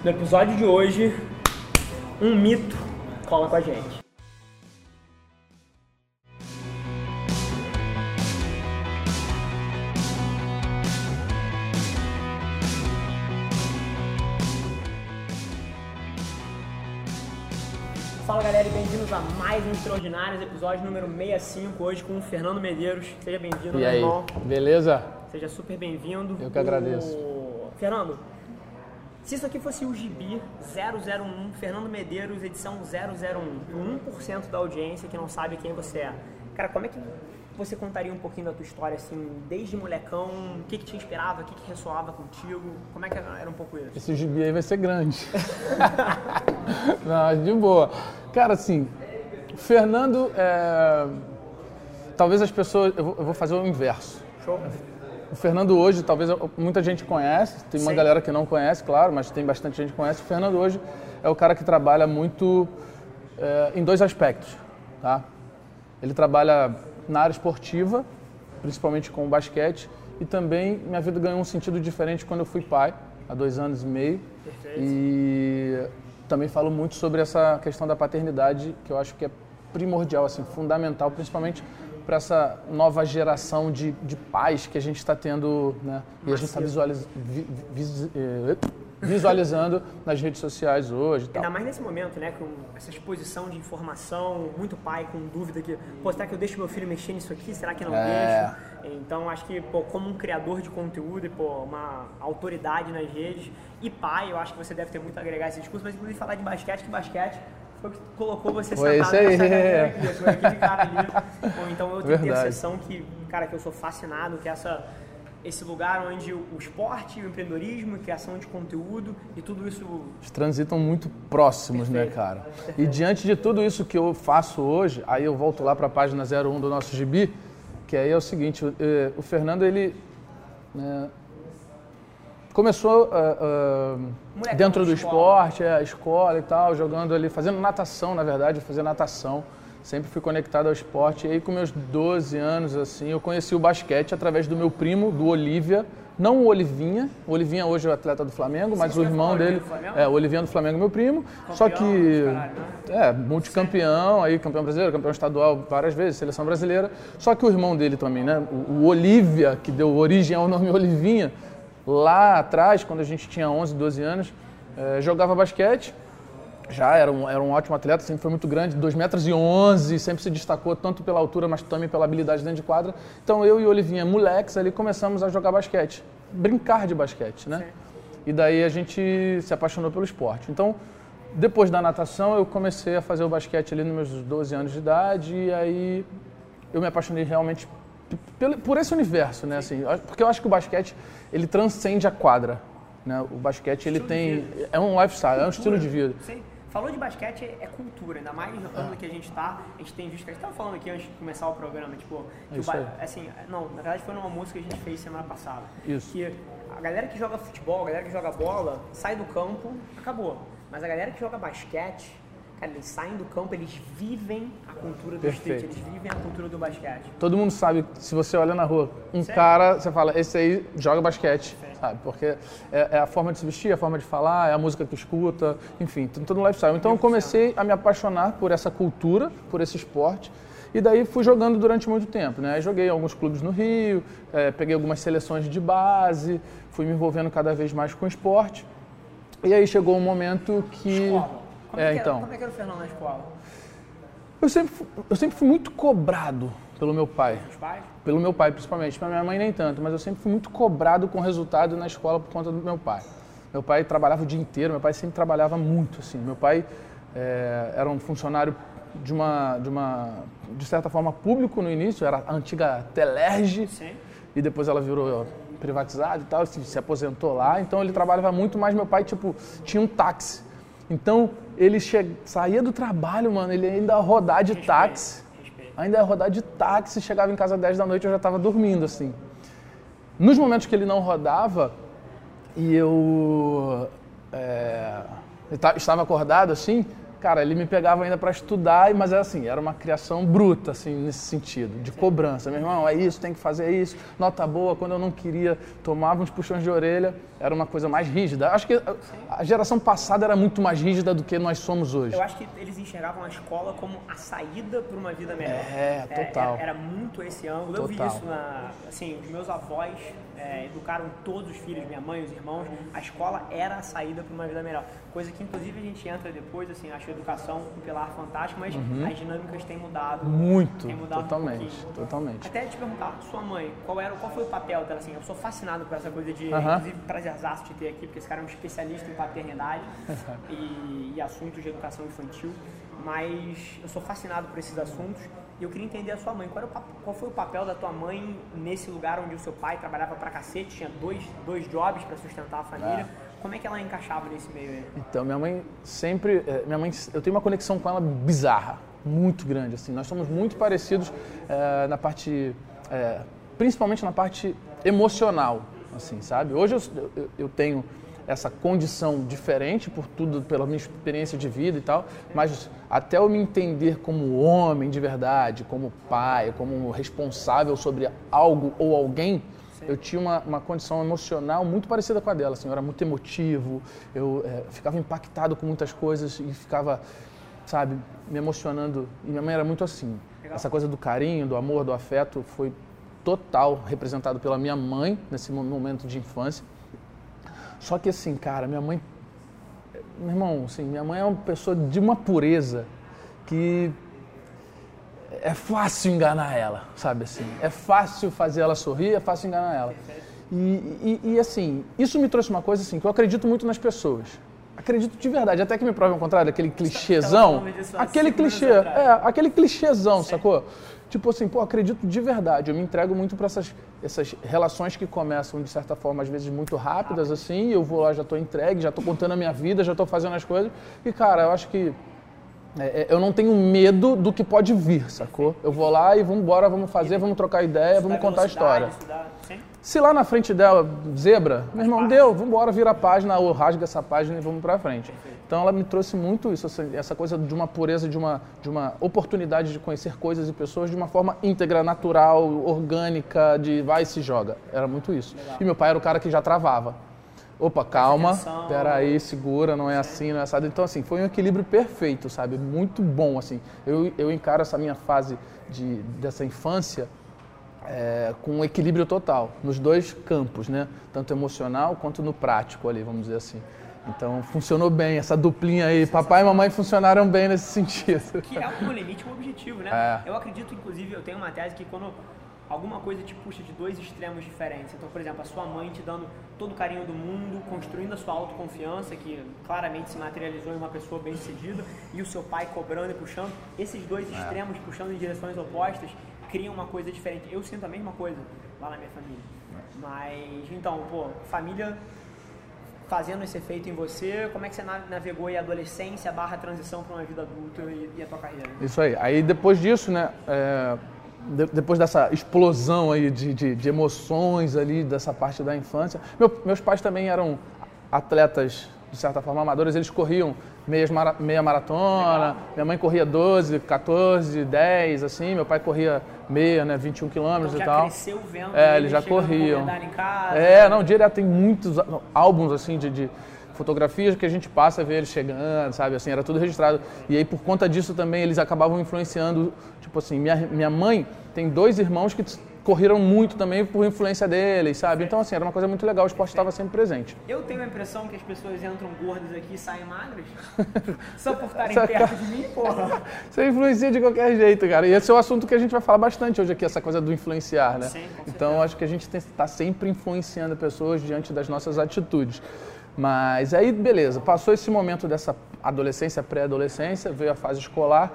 No episódio de hoje, um mito cola com a gente. Fala galera e bem-vindos a mais um Extraordinários, episódio número 65, hoje com o Fernando Medeiros. Seja bem-vindo, E meu aí, irmão. beleza? Seja super bem-vindo. Eu que agradeço. O- Fernando, se isso aqui fosse o Gibi 001, Fernando Medeiros, edição 001, e o 1% da audiência que não sabe quem você é, cara, como é que você contaria um pouquinho da tua história, assim, desde molecão, o que que te inspirava, o que que ressoava contigo, como é que era um pouco isso? Esse gibi aí vai ser grande. Não, de boa. Cara, assim, Fernando, é... talvez as pessoas. Eu vou fazer o inverso. Show? O Fernando hoje, talvez muita gente conhece, tem uma Sim. galera que não conhece, claro, mas tem bastante gente que conhece. O Fernando hoje é o cara que trabalha muito é, em dois aspectos, tá? Ele trabalha na área esportiva, principalmente com o basquete, e também minha vida ganhou um sentido diferente quando eu fui pai, há dois anos e meio. Perfeito. E também falo muito sobre essa questão da paternidade, que eu acho que é primordial, assim, fundamental, principalmente para essa nova geração de, de pais que a gente está tendo, né? E a gente está visualiz, vi- vis- eh, visualizando nas redes sociais hoje tal. Ainda mais nesse momento, né, com essa exposição de informação, muito pai com dúvida que, pô, será que eu deixo meu filho mexer nisso aqui? Será que não É. deixo? Então, acho que, pô, como um criador de conteúdo e, pô, uma autoridade nas redes e pai, eu acho que você deve ter muito a agregar esse discurso, mas inclusive falar de basquete, que basquete foi o que colocou você Foi sentado isso aí. nessa cadeira aqui, foi aquele cara ali. Ou então outra Verdade. interseção que, cara, que eu sou fascinado, que é essa esse lugar onde o esporte, o empreendedorismo, a criação de conteúdo e tudo isso Eles transitam muito próximos, né, Perfeito. cara? E diante de tudo isso que eu faço hoje, aí eu volto lá para a página 01 do nosso gibi, que aí é o seguinte, o, eh, o Fernando, ele né, começou ah, Molecão, dentro do escola. esporte, é, a escola e tal, jogando ali, fazendo natação, na verdade, eu fazia natação. Sempre fui conectado ao esporte. E aí, com meus 12 anos, assim, eu conheci o basquete através do meu primo, do Olivia. Não o Olivinha. O Olivinha hoje é o atleta do Flamengo, mas o irmão dele... Olivinha do Flamengo? É, o Olivinha do Flamengo meu primo. só Campeão, que... caralho, né? É, multicampeão, aí campeão brasileiro, campeão estadual várias vezes, seleção brasileira. Só que o irmão dele também, né? O, o Olivia, que deu origem ao nome Olivinha, lá atrás, quando a gente tinha 11, 12 anos, eh, jogava basquete. Já era um, era um ótimo atleta, sempre foi muito grande, 2 metros e 11, sempre se destacou tanto pela altura, mas também pela habilidade dentro de quadra. Então eu e o Olivinha, moleques, ali começamos a jogar basquete, brincar de basquete, né? E daí a gente se apaixonou pelo esporte. Então, depois da natação, eu comecei a fazer o basquete ali nos meus 12 anos de idade e aí eu me apaixonei realmente por esse universo, né? Assim, porque eu acho que o basquete ele transcende a quadra, né? O basquete ele tem é um lifestyle, é um estilo de vida. Sim. Falou de basquete é cultura, ainda mais no ramo que a gente tá. A gente tem visto que a gente tava falando aqui antes de começar o programa, tipo, que o Isso ba- aí. assim, não, na verdade foi numa música que a gente fez semana passada. Isso. Que a galera que joga futebol, a galera que joga bola, sai do campo, acabou. Mas a galera que joga basquete, cara, eles saem do campo, eles vivem a cultura do street, Perfeito. eles vivem a cultura do basquete. Todo mundo sabe, se você olha na rua, um Sério? cara, você fala, esse aí joga basquete, sabe? Porque é, é a forma de se vestir, a forma de falar, é a música que escuta, enfim, todo um lifestyle. Então eu comecei a me apaixonar por essa cultura, por esse esporte, e daí fui jogando durante muito tempo, né? Aí Joguei em alguns clubes no Rio, é, peguei algumas seleções de base, fui me envolvendo cada vez mais com o esporte. E aí chegou um momento que... Escola. Como É, que era, então. Como é que era o Fernando na escola? Eu sempre, eu sempre fui muito cobrado pelo meu pai. Pelo meu pai, principalmente. Pra minha mãe, nem tanto. Mas eu sempre fui muito cobrado com resultado na escola por conta do meu pai. Meu pai trabalhava o dia inteiro, meu pai sempre trabalhava muito, assim. Meu pai eh, era um funcionário de uma, de uma, de certa forma, público no início, era a antiga Telerge, Sim. e depois ela virou privatizada e tal, se, se aposentou lá. Então ele trabalhava muito, mas meu pai, tipo, tinha um táxi. Então ele che... saía do trabalho, mano, ele ainda ia rodar de táxi. Respeito. Ainda ia rodar de táxi, chegava em casa às 10 da noite, eu já estava dormindo, assim. Nos momentos que ele não rodava, e eu é, estava acordado, assim, cara, ele me pegava ainda para estudar, mas era assim, era uma criação bruta, assim, nesse sentido, de cobrança. Meu irmão, é isso, tem que fazer isso, nota boa. Quando eu não queria, tomava uns puxões de orelha, era uma coisa mais rígida. Acho que a geração passada era muito mais rígida do que nós somos hoje. Eu acho que eles enxergavam a escola como a saída para uma vida melhor. É, total. É, era, era, muito esse ângulo. Total. Eu vi isso na. Assim, os meus avós é, educaram todos os filhos, minha mãe, os irmãos. A escola era a saída para uma vida melhor. Coisa que, inclusive, a gente entra depois, assim, acho a educação um pilar fantástico, mas uhum. as dinâmicas têm mudado. Muito. Têm mudado totalmente, um totalmente. Até te perguntar, sua mãe, qual, era, qual foi o papel dela? Assim, eu sou fascinado por essa coisa de, uhum. inclusive, prazerzaço de ter aqui, porque esse cara é um especialista em paternidade e, e assuntos de educação infantil. Mas eu sou fascinado por esses assuntos e eu queria entender a sua mãe. Qual, o, qual, foi o papel da tua mãe nesse lugar onde o seu pai trabalhava pra cacete, tinha dois, dois jobs para sustentar a família? É como é que ela encaixava nesse meio aí? Então, minha mãe sempre. Eh, minha mãe, eu tenho uma conexão com ela bizarra, muito grande. Assim, nós somos muito parecidos é, na parte. É, principalmente na parte emocional, assim, sabe? Hoje eu, eu, eu tenho essa condição diferente por tudo, pela minha experiência de vida e tal, mas até eu me entender como homem de verdade, como pai, como responsável sobre algo ou alguém, eu tinha uma, uma condição emocional muito parecida com a dela. Assim, eu era muito emotivo, eu é, ficava impactado com muitas coisas e ficava, sabe, me emocionando. E minha mãe era muito assim. Legal. Essa coisa do carinho, do amor, do afeto foi total representado pela minha mãe nesse momento de infância. Só que assim, cara, minha mãe, meu irmão, assim, minha mãe é uma pessoa de uma pureza que é fácil enganar ela, sabe assim? É fácil fazer ela sorrir, é fácil enganar ela. E, e, e, assim, isso me trouxe uma coisa assim, que eu acredito muito nas pessoas. Acredito de verdade, até que me provem o contrário, aquele clichêzão. Aquele clichê, é, aquele clichêzão, sacou? Tipo assim, pô, acredito de verdade. Eu me entrego muito para essas, essas relações que começam, de certa forma, às vezes muito rápidas, assim. Eu vou lá, já estou entregue, já estou contando a minha vida, já estou fazendo as coisas. E, cara, eu acho que é, é, eu não tenho medo do que pode vir, sacou? Eu vou lá e vamos embora, vamos fazer, vamos trocar ideia, vamos contar a história. Se lá na frente dela, zebra, meu irmão, deu, vamos embora, vira a página, ou rasga essa página e vamos pra frente. Então ela me trouxe muito isso, essa coisa de uma pureza, de uma, de uma oportunidade de conhecer coisas e pessoas de uma forma íntegra, natural, orgânica, de vai e se joga. Era muito isso. E meu pai era o cara que já travava opa, calma, peraí, segura, não é assim, não é assado. Então, assim, foi um equilíbrio perfeito, sabe? Muito bom, assim. Eu, eu encaro essa minha fase de, dessa infância é, com um equilíbrio total, nos dois campos, né? Tanto emocional quanto no prático ali, vamos dizer assim. Então, funcionou bem, essa duplinha aí. Papai e mamãe funcionaram bem nesse sentido. Que é, no limite, um objetivo, né? É. Eu acredito, inclusive, eu tenho uma tese que quando alguma coisa te puxa de dois extremos diferentes. Então, por exemplo, a sua mãe te dando todo o carinho do mundo, construindo a sua autoconfiança, que claramente se materializou em uma pessoa bem-sucedida, e o seu pai cobrando e puxando. Esses dois é. extremos puxando em direções opostas criam uma coisa diferente. Eu sinto a mesma coisa lá na minha família. É. Mas, então, pô, família fazendo esse efeito em você, como é que você navegou a adolescência barra transição para uma vida adulta e, e, a tua carreira? Isso aí. Aí depois disso, né, é de, depois dessa explosão aí de, de, de, emoções ali, dessa parte da infância. Meu, meus pais também eram atletas, de certa forma, amadores, eles corriam meias mara, meia maratona, Legal. minha mãe corria 12, 14, 10, assim, meu pai corria meia, né, 21 quilômetros então, e tal. cresceu vendo É, eles já corriam. Casa, é, não, direto tem muitos álbuns, assim, de fotografias que a gente passa a ver eles chegando, sabe? Assim, era tudo registrado. E aí, por conta disso também, eles acabavam influenciando. Tipo assim, minha, minha mãe tem dois irmãos que correram muito também por influência deles, sabe? Então, assim, era uma coisa muito legal, o esporte estava sempre presente. Eu tenho a impressão que as pessoas entram gordas aqui e saem magras só por estarem perto de mim, porra. Você influencia de qualquer jeito, cara. E esse é o assunto que a gente vai falar bastante hoje aqui, essa coisa do influenciar, né? Sim, então, acho que a gente está sempre influenciando pessoas diante das nossas atitudes. Mas aí, beleza, passou esse momento dessa adolescência, pré-adolescência, veio a fase escolar,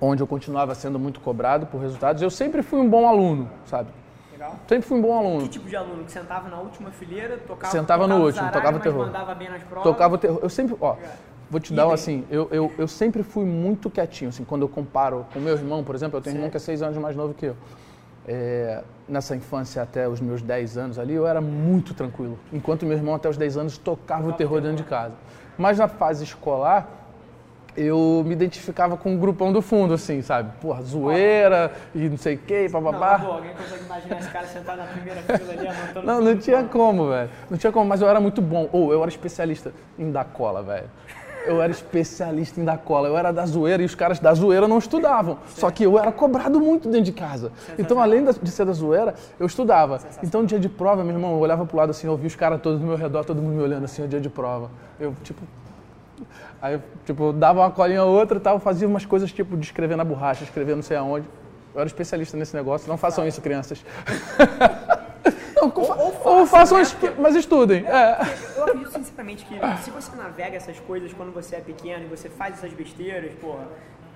onde eu continuava sendo muito cobrado por resultados. Eu sempre fui um bom aluno, sabe? Legal. Sempre fui um bom aluno. Que tipo de aluno? Que sentava na última fileira, tocava Sentava tocava no último, zaralho, tocava terror. mandava bem nas provas? Tocava terror. Eu sempre, ó, vou te dar assim, eu, eu, eu sempre fui muito quietinho, assim, quando eu comparo com meu irmão, por exemplo, eu tenho um irmão que é seis anos mais novo que eu é, nessa infância até os meus 10 anos ali, eu era muito tranquilo. Enquanto meu irmão até os 10 anos tocava o terror dentro de casa. Mas na fase escolar, eu me identificava com o grupão do fundo, assim, sabe? Porra, zoeira e não sei o que, papapá. Não, pô, alguém consegue imaginar esse cara sentado na primeira fila ali, anotando Não, não tinha como, velho. Não tinha como, mas eu era muito bom. Ou eu era especialista em dar cola, velho. Eu era especialista em dar cola. Eu era da zoeira e os caras da zoeira não estudavam. Só que eu era cobrado muito dentro de casa. Então, além de ser da zoeira, eu estudava. Então, dia de prova, meu irmão, eu olhava pro lado assim, eu via os caras todos no meu redor, todo mundo me olhando assim, o dia de prova. Eu, tipo, Aí, tipo, dava uma colinha ou outra e tal, fazia umas coisas tipo de escrever na borracha, escrever não sei aonde. Eu era especialista nesse negócio. Não façam isso, crianças. Não, ou, ou ou façam, façam, né? mas estudem. É. Eu acredito sinceramente que se você navega essas coisas quando você é pequeno e você faz essas besteiras, porra,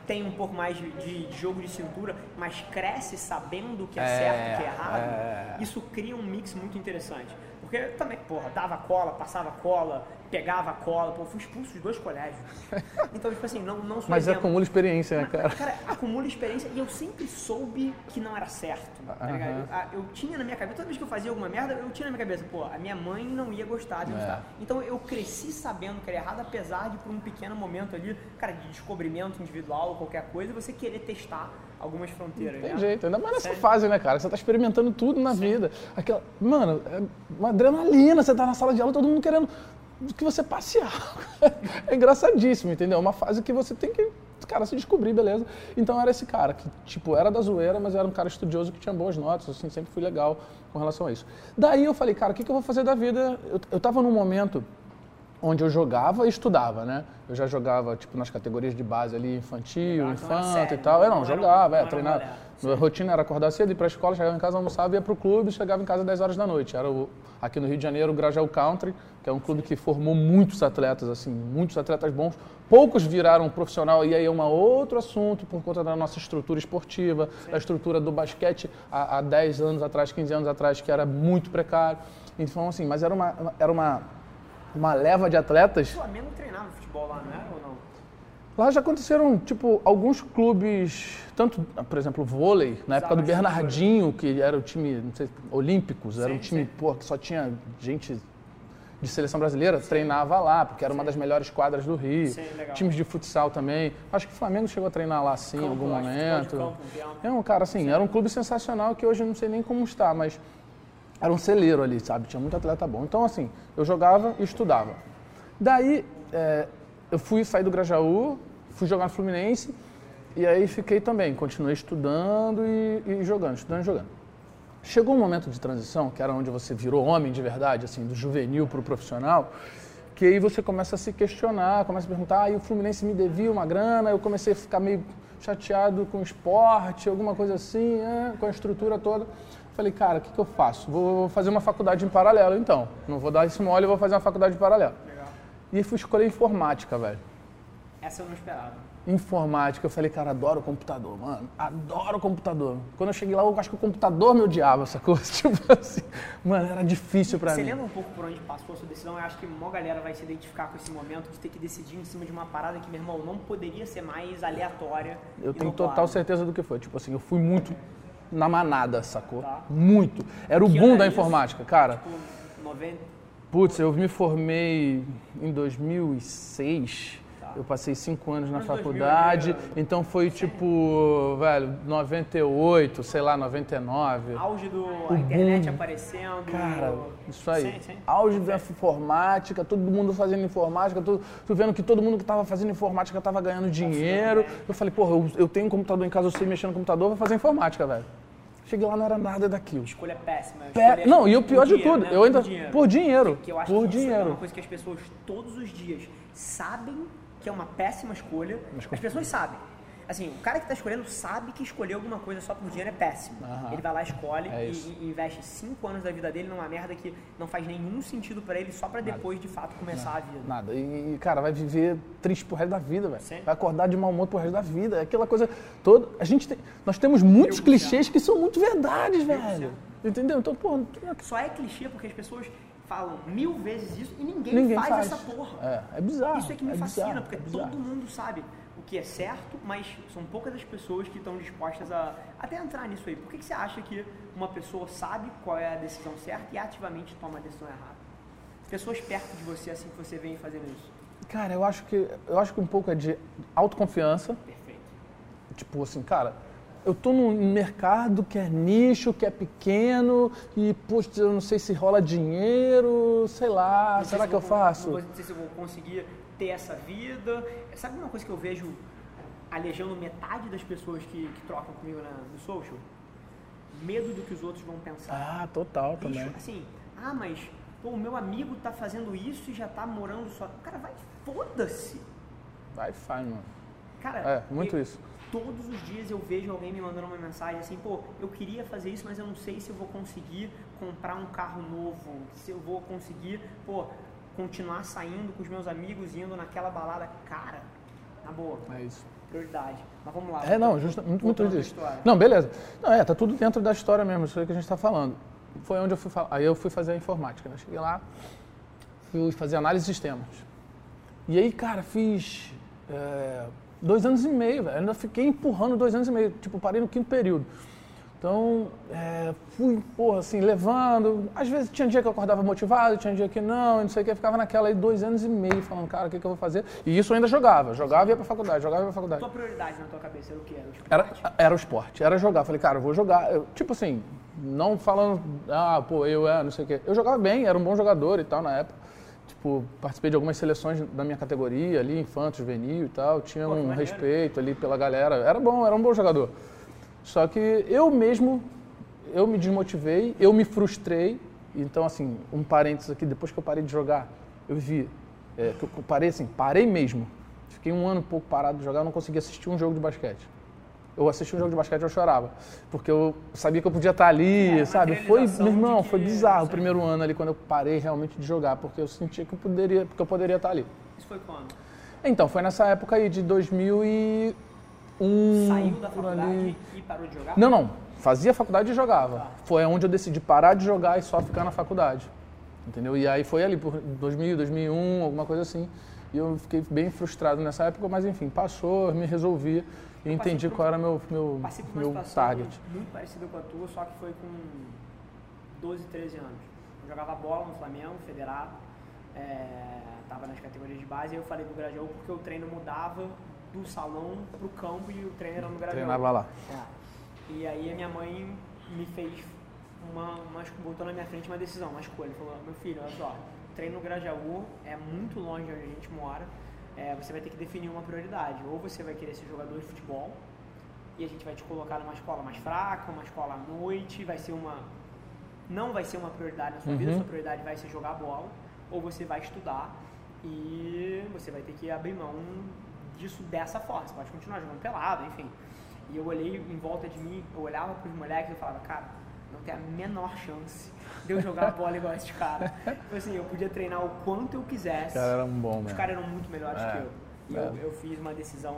tem um pouco mais de, de- jogo de cintura, mas cresce sabendo o que é, É, certo e o que é errado, é. isso cria um mix muito interessante. Porque também, porra, dava cola, passava cola, pegava cola, pô, fui expulso de dois colégios. Então, tipo assim, não, não sou Mas exemplo. acumula experiência, né, cara? Cara, acumula experiência e eu sempre soube que não era certo. Tá? Aham. Eu, a- eu tinha na minha cabeça, toda vez que eu fazia alguma merda, eu tinha na minha cabeça, pô, a minha mãe não ia gostar de eu É. Então eu cresci sabendo que era errado, apesar de por um pequeno momento ali, cara, de descobrimento individual ou qualquer coisa, você querer testar algumas fronteiras. Tem né? jeito, ainda mais nessa Sério? fase, né, cara? Você tá experimentando tudo na vida. Aquela, mano, é uma adrenalina, você tá na sala de aula, todo mundo querendo que você passear. É engraçadíssimo, entendeu? É uma fase que você tem que, cara, se descobrir, beleza? Então era esse cara, que, tipo, era da zoeira, mas era um cara estudioso que tinha boas notas, assim, sempre fui legal com relação a isso. Daí eu falei, cara, o que, que eu vou fazer da vida? Eu, eu tava num momento onde eu jogava e estudava, né? Eu já jogava, tipo, nas categorias de base ali, infantil, infanto sério, e tal. Eu não, não um- jogava, não é, era um treinava. Rolê. Minha rotina era acordar cedo, ir pra escola, chegava em casa, almoçava, ia pro clube, chegava em casa às 10 horas da noite. Era o, aqui no Rio de Janeiro, o Grajaú Country, que é um clube que formou muitos atletas, assim, muitos atletas bons. Poucos viraram profissional, e aí é um outro assunto por conta da nossa estrutura esportiva, da estrutura do basquete há, há 10 anos atrás, 15 anos atrás, que era muito precário. Então, assim, mas era uma, era uma, uma leva de atletas O Flamengo treinava futebol lá, não era ou não? Lá já aconteceram, tipo, alguns clubes, tanto, por exemplo, vôlei, na época do Usava Bernardinho, que era o time, não sei, Olímpicos, era um Sim, time, sim. pô, que só tinha gente de seleção brasileira, treinava lá, porque era uma das melhores quadras do Rio. Sim, legal. Times de futsal também. Acho que o Flamengo chegou a treinar lá, sim, em algum momento. campo. É um cara, assim, era um clube sensacional que hoje eu não sei nem como está, mas era um celeiro ali, sabe? Tinha muito atleta bom. Então, assim, eu jogava e estudava. Daí, é, eu fui sair do Grajaú, fui jogar no Fluminense, e aí fiquei também, continuei estudando e, e jogando, estudando e jogando. Chegou um momento de transição, que era onde você virou homem de verdade, assim, do juvenil para o profissional, que aí você começa a se questionar, começa a perguntar, ah, e o Fluminense me devia uma grana, eu comecei a ficar meio chateado com o esporte, alguma coisa assim, é, com a estrutura toda. Falei, cara, o que, que eu faço? Vou fazer uma faculdade em paralelo, então. Não vou dar esse mole, vou fazer uma faculdade em paralelo. E fui escolher informática, velho. Essa eu não esperava. Informática, eu falei, cara, adoro computador, mano. Adoro computador. Quando eu cheguei lá, eu acho que o computador me odiava, essa coisa. Tipo assim, mano, era difícil pra Você mim. lembra um pouco por onde passou a sua decisão? Eu acho que uma galera vai se identificar com esse momento de ter que decidir em cima de uma parada que, meu irmão, não poderia ser mais aleatória. Eu tenho total certeza do que foi. Tipo assim, eu fui muito na manada, sacou? Tá. Muito. Era o Que boom da isso? informática, cara. Tipo, 90. Putz, eu me formei em 2006. Tá. Eu passei cinco anos na Anos 2000 faculdade, então foi tipo, velho, 98, sei lá, 99. Auge do a internet boom. aparecendo. Cara, isso aí. Sim, sim. Auge da informática, todo mundo fazendo informática, tu vendo que todo mundo que estava fazendo informática estava ganhando dinheiro. Eu falei, porra, eu, eu tenho um computador em casa, eu sei mexer no computador, vou fazer informática, velho. Cheguei lá, não era nada daquilo. Escolha péssima. Pé- Não, e o pior de dinheiro, tudo, né? eu ainda. Por dinheiro. Por dinheiro. Que eu acho Por que isso é dinheiro. uma coisa que as pessoas todos os dias sabem que é uma péssima escolha. Mas As pessoas sabem. Assim, o cara que está escolhendo sabe que escolher alguma coisa só por dinheiro é péssimo. Aham. Ele vai lá, escolhe É e, e investe cinco anos da vida dele numa merda que não faz nenhum sentido pra ele só pra depois de fato começar a vida. Nada. E, cara, vai viver triste pro resto da vida, velho. Vai acordar de mau humor pro resto da vida. É aquela coisa toda. A gente tem, nós temos muitos clichês que são muito verdades, velho. Entendeu? Então, pô, Só é clichê porque as pessoas falam mil vezes isso e ninguém, ninguém faz, faz. essa porra. É, é bizarro. Isso é que me fascina, bizarro, porque é todo mundo sabe que é certo, mas são poucas as pessoas que estão dispostas a até entrar nisso aí. Por que, que você acha que uma pessoa sabe qual é a decisão certa e ativamente toma a decisão errada? Pessoas perto de você, assim que você vem fazendo isso. Cara, eu acho que eu acho que um pouco é de autoconfiança. Perfeito. Tipo assim, cara, eu tô num mercado que é nicho, que é pequeno e, poxa, eu não sei se rola dinheiro, sei lá, Não será se que eu vou- faço? Não sei se eu vou conseguir ter essa vida. Sabe uma coisa que eu vejo alejando metade das pessoas que, que trocam comigo na- no social? Medo do que os outros vão pensar. Ah, total Bicho, também. assim, ah, mas pô, o meu amigo tá fazendo isso e já tá morando só. Cara, vai, foda-se. Vai, faz, mano. Cara, É, muito eu- isso. Todos os dias eu vejo alguém me mandando uma mensagem assim, pô, eu queria fazer isso, mas eu não sei se eu vou conseguir comprar um carro novo, se eu vou conseguir, pô, continuar saindo com os meus amigos, indo naquela balada. Cara, na boa, É isso. prioridade. Mas vamos lá. É, não, justa, muito, muito disso. Não, beleza. Não, é, tá tudo dentro da história mesmo, isso aí que a gente tá falando. Foi onde eu fui falar. Aí eu fui fazer a informática, né? Cheguei lá, fui fazer análise de sistemas. E aí, cara, fiz é, dois anos e meio, velho. Ainda fiquei empurrando dois anos e meio. Tipo, parei no quinto período. Então, é, fui, porra, assim, levando. Às vezes tinha dia que eu acordava motivado, tinha dia que não, e não sei o que. Ficava naquela aí dois anos e meio, falando, cara, o que, que eu vou fazer? E isso eu ainda jogava. Jogava e ia pra faculdade, jogava e ia pra faculdade. Tua prioridade na tua cabeça era o quê? Era o esporte? Era, era o esporte, era jogar. Falei, cara, eu vou jogar. Eu, tipo assim, não falando, ah, pô, eu é, não sei o quê. Eu jogava bem, era um bom jogador e tal na época. Tipo, participei de algumas seleções da minha categoria ali, infanto, juvenil e tal. Tinha Pô, que um maneiro. respeito ali pela galera. Era bom, era um bom jogador. Só que eu mesmo, eu me desmotivei, eu me frustrei. Então, assim, um parênteses aqui, depois que eu parei de jogar, eu vi, é, que eu parei assim, parei mesmo. Fiquei um ano e pouco parado de jogar, eu não conseguia assistir um jogo de basquete. Eu assisti um jogo de basquete eu chorava, porque eu sabia que eu podia estar ali, É, sabe? Foi, meu irmão, de foi que- bizarro o primeiro ano ali quando eu parei realmente de jogar, porque eu sentia que eu poderia, que eu poderia estar ali. Isso foi quando? Então, foi nessa época aí de 2001 Saiu da faculdade ali. e parou de jogar? Não, não. Fazia faculdade e jogava. Tá. Foi onde eu decidi parar de jogar e só ficar na faculdade. Entendeu? E aí foi ali por 2000, 2001, alguma coisa assim. E eu fiquei bem frustrado nessa época, mas enfim, passou, eu me resolvi e entendi por- qual era meu meu meu target. muito parecida com a tua, só que foi com 12, 13 anos. Eu jogava bola no Flamengo, federado, é, tava nas categorias de base, e eu falei do Grajaú porque o treino mudava do salão pro campo e o treino era no Grajaú. Treinava lá. É. E aí a minha mãe me fez uma, uma, botou na minha frente uma decisão, uma escolha. Falou, meu filho, olha só, treino no Grajaú é muito longe de onde a gente mora, é, você vai ter que definir uma prioridade. Ou você vai querer ser jogador de futebol, e a gente vai te colocar numa escola mais fraca, uma escola à noite, vai ser uma. Não vai ser uma prioridade na sua vida, Uhum. sua prioridade vai ser jogar bola, ou você vai estudar e você vai ter que abrir mão disso dessa forma. Você pode continuar jogando pelado, enfim. E eu olhei em volta de mim, eu olhava pros moleques e eu falava, cara, não tem a menor chance de eu jogar bola igual esse cara. Tipo assim, eu podia treinar o quanto eu quisesse. Cara, era um bom, Os mesmo. caras eram muito melhores É, que eu. E é. eu, eu fiz uma decisão,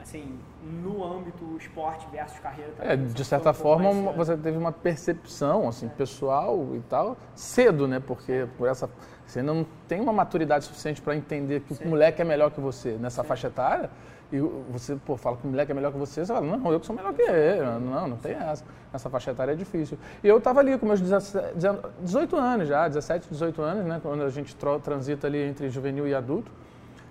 assim, no âmbito esporte versus carreira É, também. de Foi certa um forma, mais você teve uma percepção assim, pessoal e tal, cedo, né? Porque por essa você não tem uma maturidade suficiente para entender que Sim. o moleque é melhor que você nessa faixa etária. E você, pô, fala que o moleque é melhor que você, você fala, não, eu que sou melhor que ele. Não, não tem essa. Nessa faixa etária é difícil. E eu tava ali com meus 17, 18 anos já, 17, 18 anos, né? Quando a gente transita ali entre juvenil e adulto.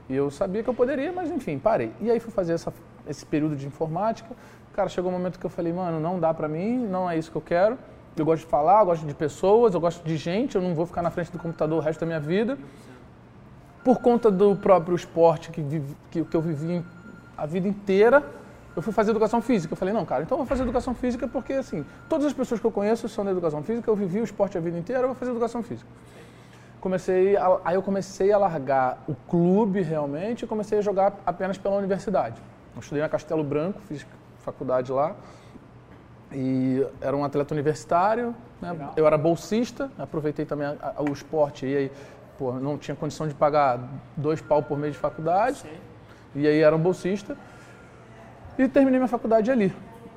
E eu sabia que eu poderia, mas enfim, parei. E aí fui fazer essa, esse período de informática. Cara, chegou um momento que eu falei, mano, não dá pra mim, não é isso que eu quero. Eu gosto de falar, eu gosto de pessoas, eu gosto de gente, eu não vou ficar na frente do computador o resto da minha vida. Por conta do próprio esporte que, vivi- que, que eu vivi a vida inteira, eu fui fazer educação física. Eu falei, não, cara, então eu vou fazer educação física porque, assim, todas as pessoas que eu conheço são da educação física, eu vivi o esporte a vida inteira, eu vou fazer educação física comecei a, aí eu comecei a largar o clube realmente e comecei a jogar apenas pela universidade. Eu estudei na Castelo Branco, fiz faculdade lá e era um atleta universitário. Né? Eu era bolsista, aproveitei também a- a- o esporte e aí pô, não tinha condição de pagar dois pau por mês de faculdade. Sim. E aí era um bolsista. E terminei minha faculdade ali.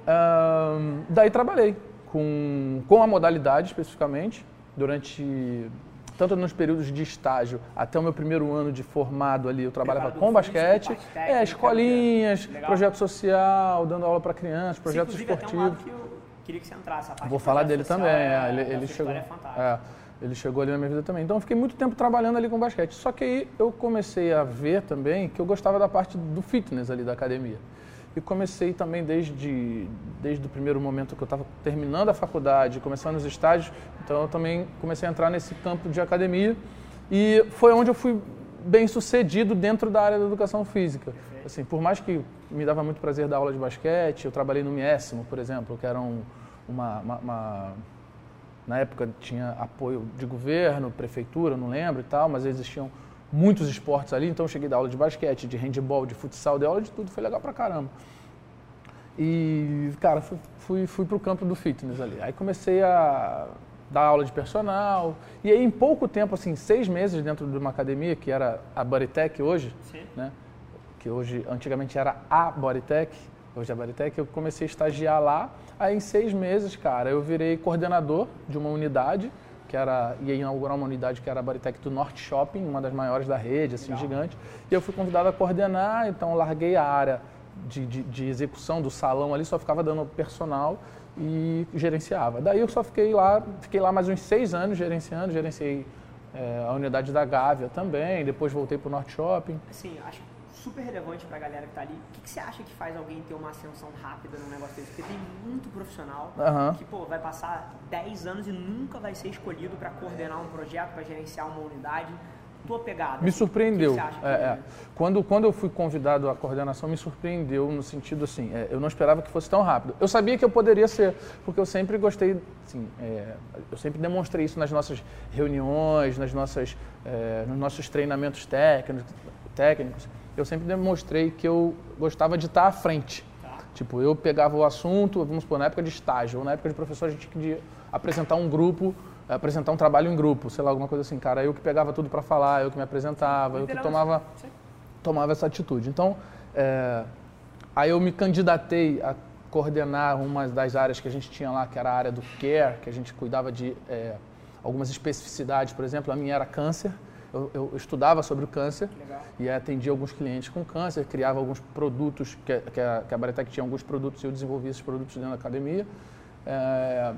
Ahn, daí trabalhei com, com a modalidade especificamente, durante tanto nos períodos de estágio até o meu primeiro ano de formado ali, eu trabalhava com basquete, técnica, é, escolinhas, projeto social, dando aula para crianças, projetos um lado esportivos. Queria que você entrasse. A parte Vou falar dele social, também, é, é, ele, ele chegou. É é. Ele chegou ali na minha vida também. Então eu fiquei muito tempo trabalhando ali com basquete. Só que aí eu comecei a ver também que eu gostava da parte do fitness ali da academia. E comecei também desde, desde o primeiro momento que eu estava terminando a faculdade, começando os estágios. Então eu também comecei a entrar nesse campo de academia. E foi onde eu fui bem sucedido dentro da área da educação física. Assim, por mais que me dava muito prazer dar aula de basquete, eu trabalhei no Miésimo, por exemplo, que era um, uma, uma, uma na época tinha apoio de governo, prefeitura, não lembro e tal, mas existiam muitos esportes ali, então eu cheguei a dar aula de basquete, de handball, de futsal, de aula de tudo, foi legal pra caramba. E, cara, fui, fui, fui pro campo do fitness ali. Aí comecei a dar aula de personal, e aí em pouco tempo, assim, seis meses dentro de uma academia, que era a Bodytech hoje, Sim. né? Que hoje, antigamente era a Bodytech, hoje é a Bodytech, eu comecei a estagiar lá, Aí em seis meses, cara, eu virei coordenador de uma unidade, que era, ia inaugurar uma unidade que era a Baritec do Norte Shopping, uma das maiores da rede, assim, Legal. gigante. E eu fui convidado a coordenar, então larguei a área de, de, de, execução do salão ali, só ficava dando personal e gerenciava. Daí eu só fiquei lá, fiquei lá mais uns seis anos gerenciando, gerenciei é, a unidade da Gávea também, depois voltei para o Norte Shopping. Sim, acho super relevante para a galera que está ali. O que, que, você acha que faz alguém ter uma ascensão rápida num negócio desse? Porque tem muito profissional uhum. que pô, vai passar 10 anos e nunca vai ser escolhido para coordenar um projeto, para gerenciar uma unidade. Tua pegada. Me assim, surpreendeu. Que que é, é. Quando, quando eu fui convidado à coordenação, me surpreendeu no sentido assim, é, eu não esperava que fosse tão rápido. Eu sabia que eu poderia ser, porque eu sempre gostei, assim, é, eu sempre demonstrei isso nas nossas reuniões, nas nossas, é, nos nossos treinamentos técnicos, técnicos eu sempre demonstrei que eu gostava de estar à frente. Tá. Tipo, eu pegava o assunto, vamos supor, na época de estágio, ou na época de professor, a gente tinha que apresentar um grupo, apresentar um trabalho em grupo, sei lá, alguma coisa assim, cara. Eu que pegava tudo para falar, eu que me apresentava, eu que tomava, tomava essa atitude. Então, é, aí eu me candidatei a coordenar uma das áreas que a gente tinha lá, que era a área do care, que a gente cuidava de é, algumas especificidades, por exemplo, a minha era câncer, eu, eu estudava sobre o câncer Legal. e atendia alguns clientes com câncer, criava alguns produtos, que, que a, que a Baretec tinha alguns produtos e eu desenvolvia esses produtos dentro da academia. É,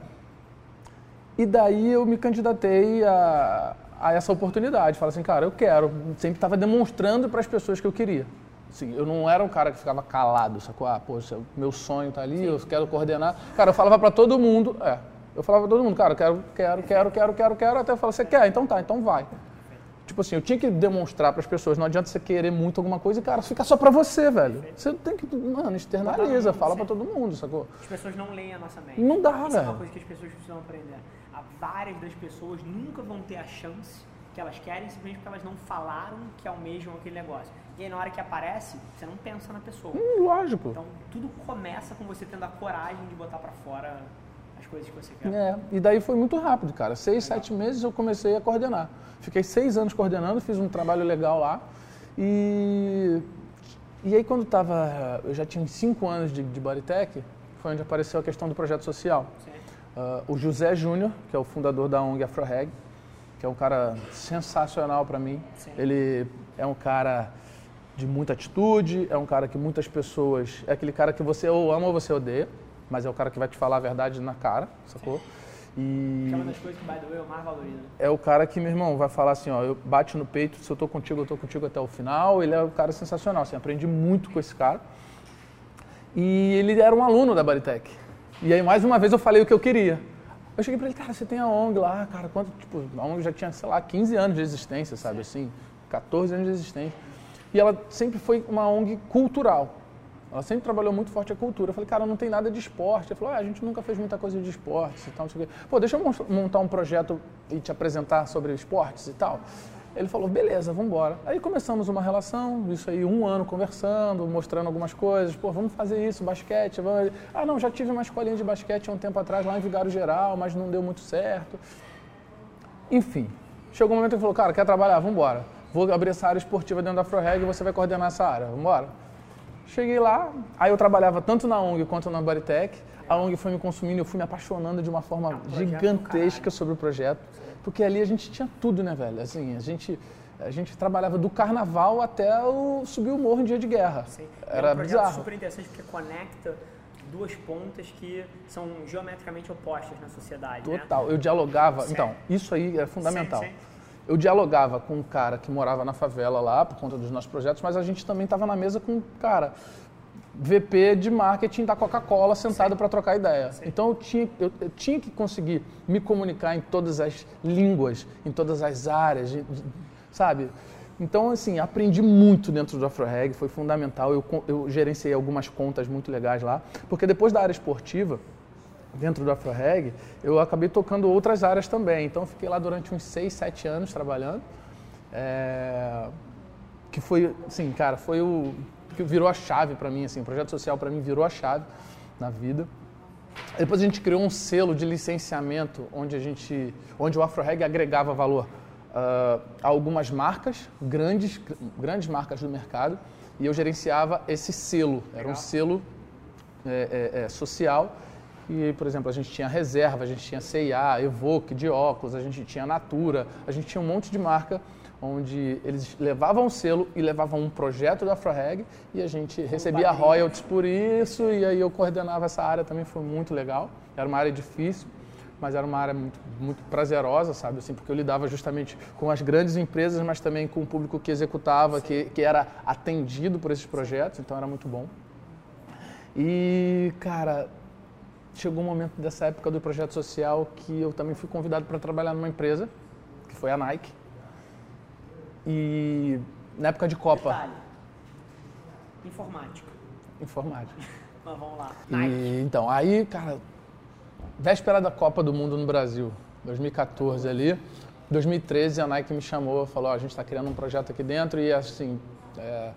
e daí eu me candidatei a, a essa oportunidade. Falei assim, cara, eu quero. Sempre estava demonstrando para as pessoas que eu queria. Assim, eu não era um cara que ficava calado, sacou? Ah, poxa, meu sonho tá ali, Sim. eu quero coordenar. Cara, eu falava para todo mundo, é, eu falava para todo mundo, cara, quero, quero, quero, quero, quero, quero, até eu falava, você quer? Então tá, então vai. Tipo assim, eu tinha que demonstrar para as pessoas, não adianta você querer muito alguma coisa e, cara, fica só para você, velho. Você tem que, mano, externaliza, fala para todo mundo, sacou? As pessoas não leem a nossa mente. Não dá, Isso velho. é uma coisa que as pessoas precisam aprender. Há várias das pessoas nunca vão ter a chance que elas querem simplesmente porque elas não falaram que almejam aquele negócio. E aí na hora que aparece, você não pensa na pessoa. Hum, lógico. Então tudo começa com você tendo a coragem de botar para fora as coisas que você quer. É, e daí foi muito rápido, cara. Seis, Legal. sete meses eu comecei a coordenar. Fiquei seis anos coordenando, fiz um trabalho legal lá. E, e aí quando tava, eu já tinha cinco anos de, de Bodytech, foi onde apareceu a questão do projeto social. Uh, o José Júnior, que é o fundador da ONG AfroReg, que é um cara sensacional para mim. Sim. Ele é um cara de muita atitude, é um cara que muitas pessoas. É aquele cara que você ou ama ou você odeia, mas é o cara que vai te falar a verdade na cara, sacou? E que é uma das coisas que, by the way, eu mais valorizo. É o cara que, meu irmão, vai falar assim, ó, eu bate no peito, se eu tô contigo, eu tô contigo até o final. Ele é um cara sensacional, assim, aprendi muito com esse cara. E ele era um aluno da Baritec. E aí, mais uma vez, eu falei o que eu queria. Eu cheguei pra ele, cara, você tem a ONG lá, cara, quanto, tipo, a ONG já tinha, sei lá, 15 anos de existência, sabe, assim, 14 anos de existência. E ela sempre foi uma ONG cultural. Ela sempre trabalhou muito forte a cultura. Eu falei, cara, não tem nada de esporte. Ele falou, ah, a gente nunca fez muita coisa de esportes e tal, não sei o quê. Pô, deixa eu montar um projeto e te apresentar sobre esportes e tal. Ele falou, beleza, vamos embora. Aí começamos uma relação, isso aí, um ano conversando, mostrando algumas coisas. Pô, vamos fazer isso, basquete. Vamos... Ah, não, já tive uma escolinha de basquete há um tempo atrás lá em Vigário Geral, mas não deu muito certo. Enfim, chegou um momento que ele falou, cara, quer trabalhar? Vamos embora. Vou abrir essa área esportiva dentro da Afroreg e você vai coordenar essa área. Vamos embora. Cheguei lá, aí eu trabalhava tanto na ONG quanto na Baritec. A ONG foi me consumindo, eu fui me apaixonando de uma forma é gigantesca sobre o projeto. Porque ali a gente tinha tudo, né, velho? Assim, a gente, a gente trabalhava do carnaval até o, subir o morro em dia de guerra. Sim. Era é um bizarro. super interessante porque conecta duas pontas que são geometricamente opostas na sociedade. Né? Total. Né? Eu dialogava. Sim. Então, isso aí é fundamental. Sim, sim. Eu dialogava com um cara que morava na favela lá, por conta dos nossos projetos, mas a gente também estava na mesa com um cara VP de marketing da Coca-Cola sentado para trocar ideia. Sim. Então eu tinha, eu, eu, tinha que conseguir me comunicar em todas as línguas, em todas as áreas, sabe? Então, assim, aprendi muito dentro do AfroReg, foi fundamental. Eu, eu gerenciei algumas contas muito legais lá, porque depois da área esportiva, dentro do AfroReg, eu acabei tocando outras áreas também. Então, fiquei lá durante uns 6, 7 anos trabalhando. É... Que foi, assim, cara, foi o que virou a chave para mim, assim, o projeto social para mim virou a chave na vida. Depois a gente criou um selo de licenciamento onde a gente, onde o AfroReg agregava valor uh, a algumas marcas, grandes, grandes marcas do mercado, e eu gerenciava esse selo. Era um selo é, é, é, social e, por exemplo, a gente tinha Reserva, a gente tinha CIA, Evoque de óculos, a gente tinha Natura, a gente tinha um monte de marca onde eles levavam o selo e levavam um projeto da AfroReg e a gente recebia royalties por isso e aí eu coordenava essa área também, foi muito legal. Era uma área difícil, mas era uma área muito, muito prazerosa, sabe? Assim, porque eu lidava justamente com as grandes empresas, mas também com o público que executava, que, que era atendido por esses projetos, então era muito bom. E, cara, chegou um momento dessa época do projeto social que eu também fui convidado para trabalhar numa empresa, que foi a Nike. E na época de Copa. Detalhe. Informática. Informática. Mas vamos lá. Nike. E, então, aí, cara, véspera da Copa do Mundo no Brasil, 2014 ali. 2013 a Nike me chamou, falou: oh, a gente está criando um projeto aqui dentro e assim, é,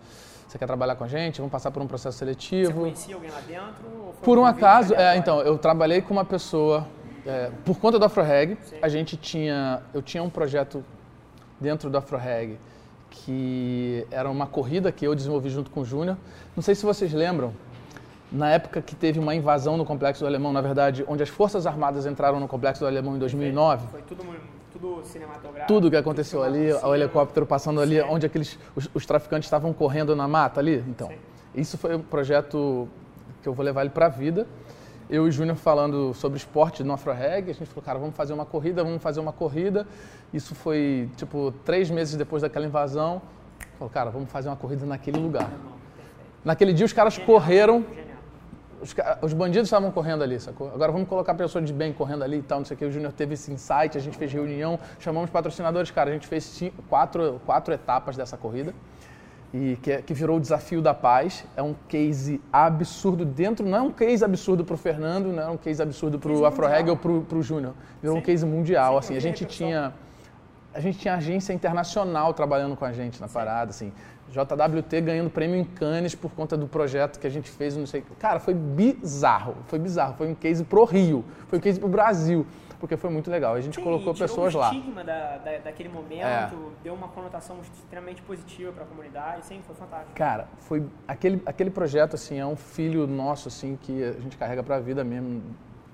você quer trabalhar com a gente? Vamos passar por um processo seletivo. Você conhecia alguém lá dentro? por um acaso, é, então, eu trabalhei com uma pessoa é, por conta do AfroReg. A gente tinha, eu tinha um projeto dentro do AfroReg, que era uma corrida que eu desenvolvi junto com o Júnior. Não sei se vocês lembram, na época que teve uma invasão no Complexo do Alemão, na verdade, onde as Forças Armadas entraram no Complexo do Alemão em 2009. Foi tudo, tudo cinematográfico. Tudo que aconteceu ali, o helicóptero passando ali, Sim. onde aqueles os, os, traficantes estavam correndo na mata ali. Então, Sim. isso foi um projeto que eu vou levar ele para a vida eu e o Júnior falando sobre esporte no AfroReg, a gente falou, cara, vamos fazer uma corrida, vamos fazer uma corrida. Isso foi, tipo, três meses depois daquela invasão. Falou, cara, vamos fazer uma corrida naquele lugar. Naquele dia os caras correram, os, os, bandidos estavam correndo ali, sacou? Agora vamos colocar pessoas de bem correndo ali e tal, não sei o que. O Júnior teve esse insight, a gente fez reunião, chamamos patrocinadores, cara, a gente fez cinco, quatro, quatro etapas dessa corrida e que, é, que, virou o desafio da paz. É um case absurdo dentro, não é um case absurdo para o Fernando, não é um case absurdo para o AfroReg ou para o Júnior. Virou Sim. um case mundial. Sim, assim, a gente tinha a gente tinha agência internacional trabalhando com a gente na Sim. parada, assim. JWT ganhando prêmio em Cannes por conta do projeto que a gente fez, não sei. Cara, foi bizarro, foi bizarro. Foi um case pro Rio, foi um case pro Brasil porque foi muito legal. A gente Sim, colocou pessoas lá. O estigma da, da, daquele momento é. deu uma conotação extremamente positiva para a comunidade. Sim, foi fantástico. Cara, foi aquele, aquele projeto assim é um filho nosso assim que a gente carrega para a vida mesmo,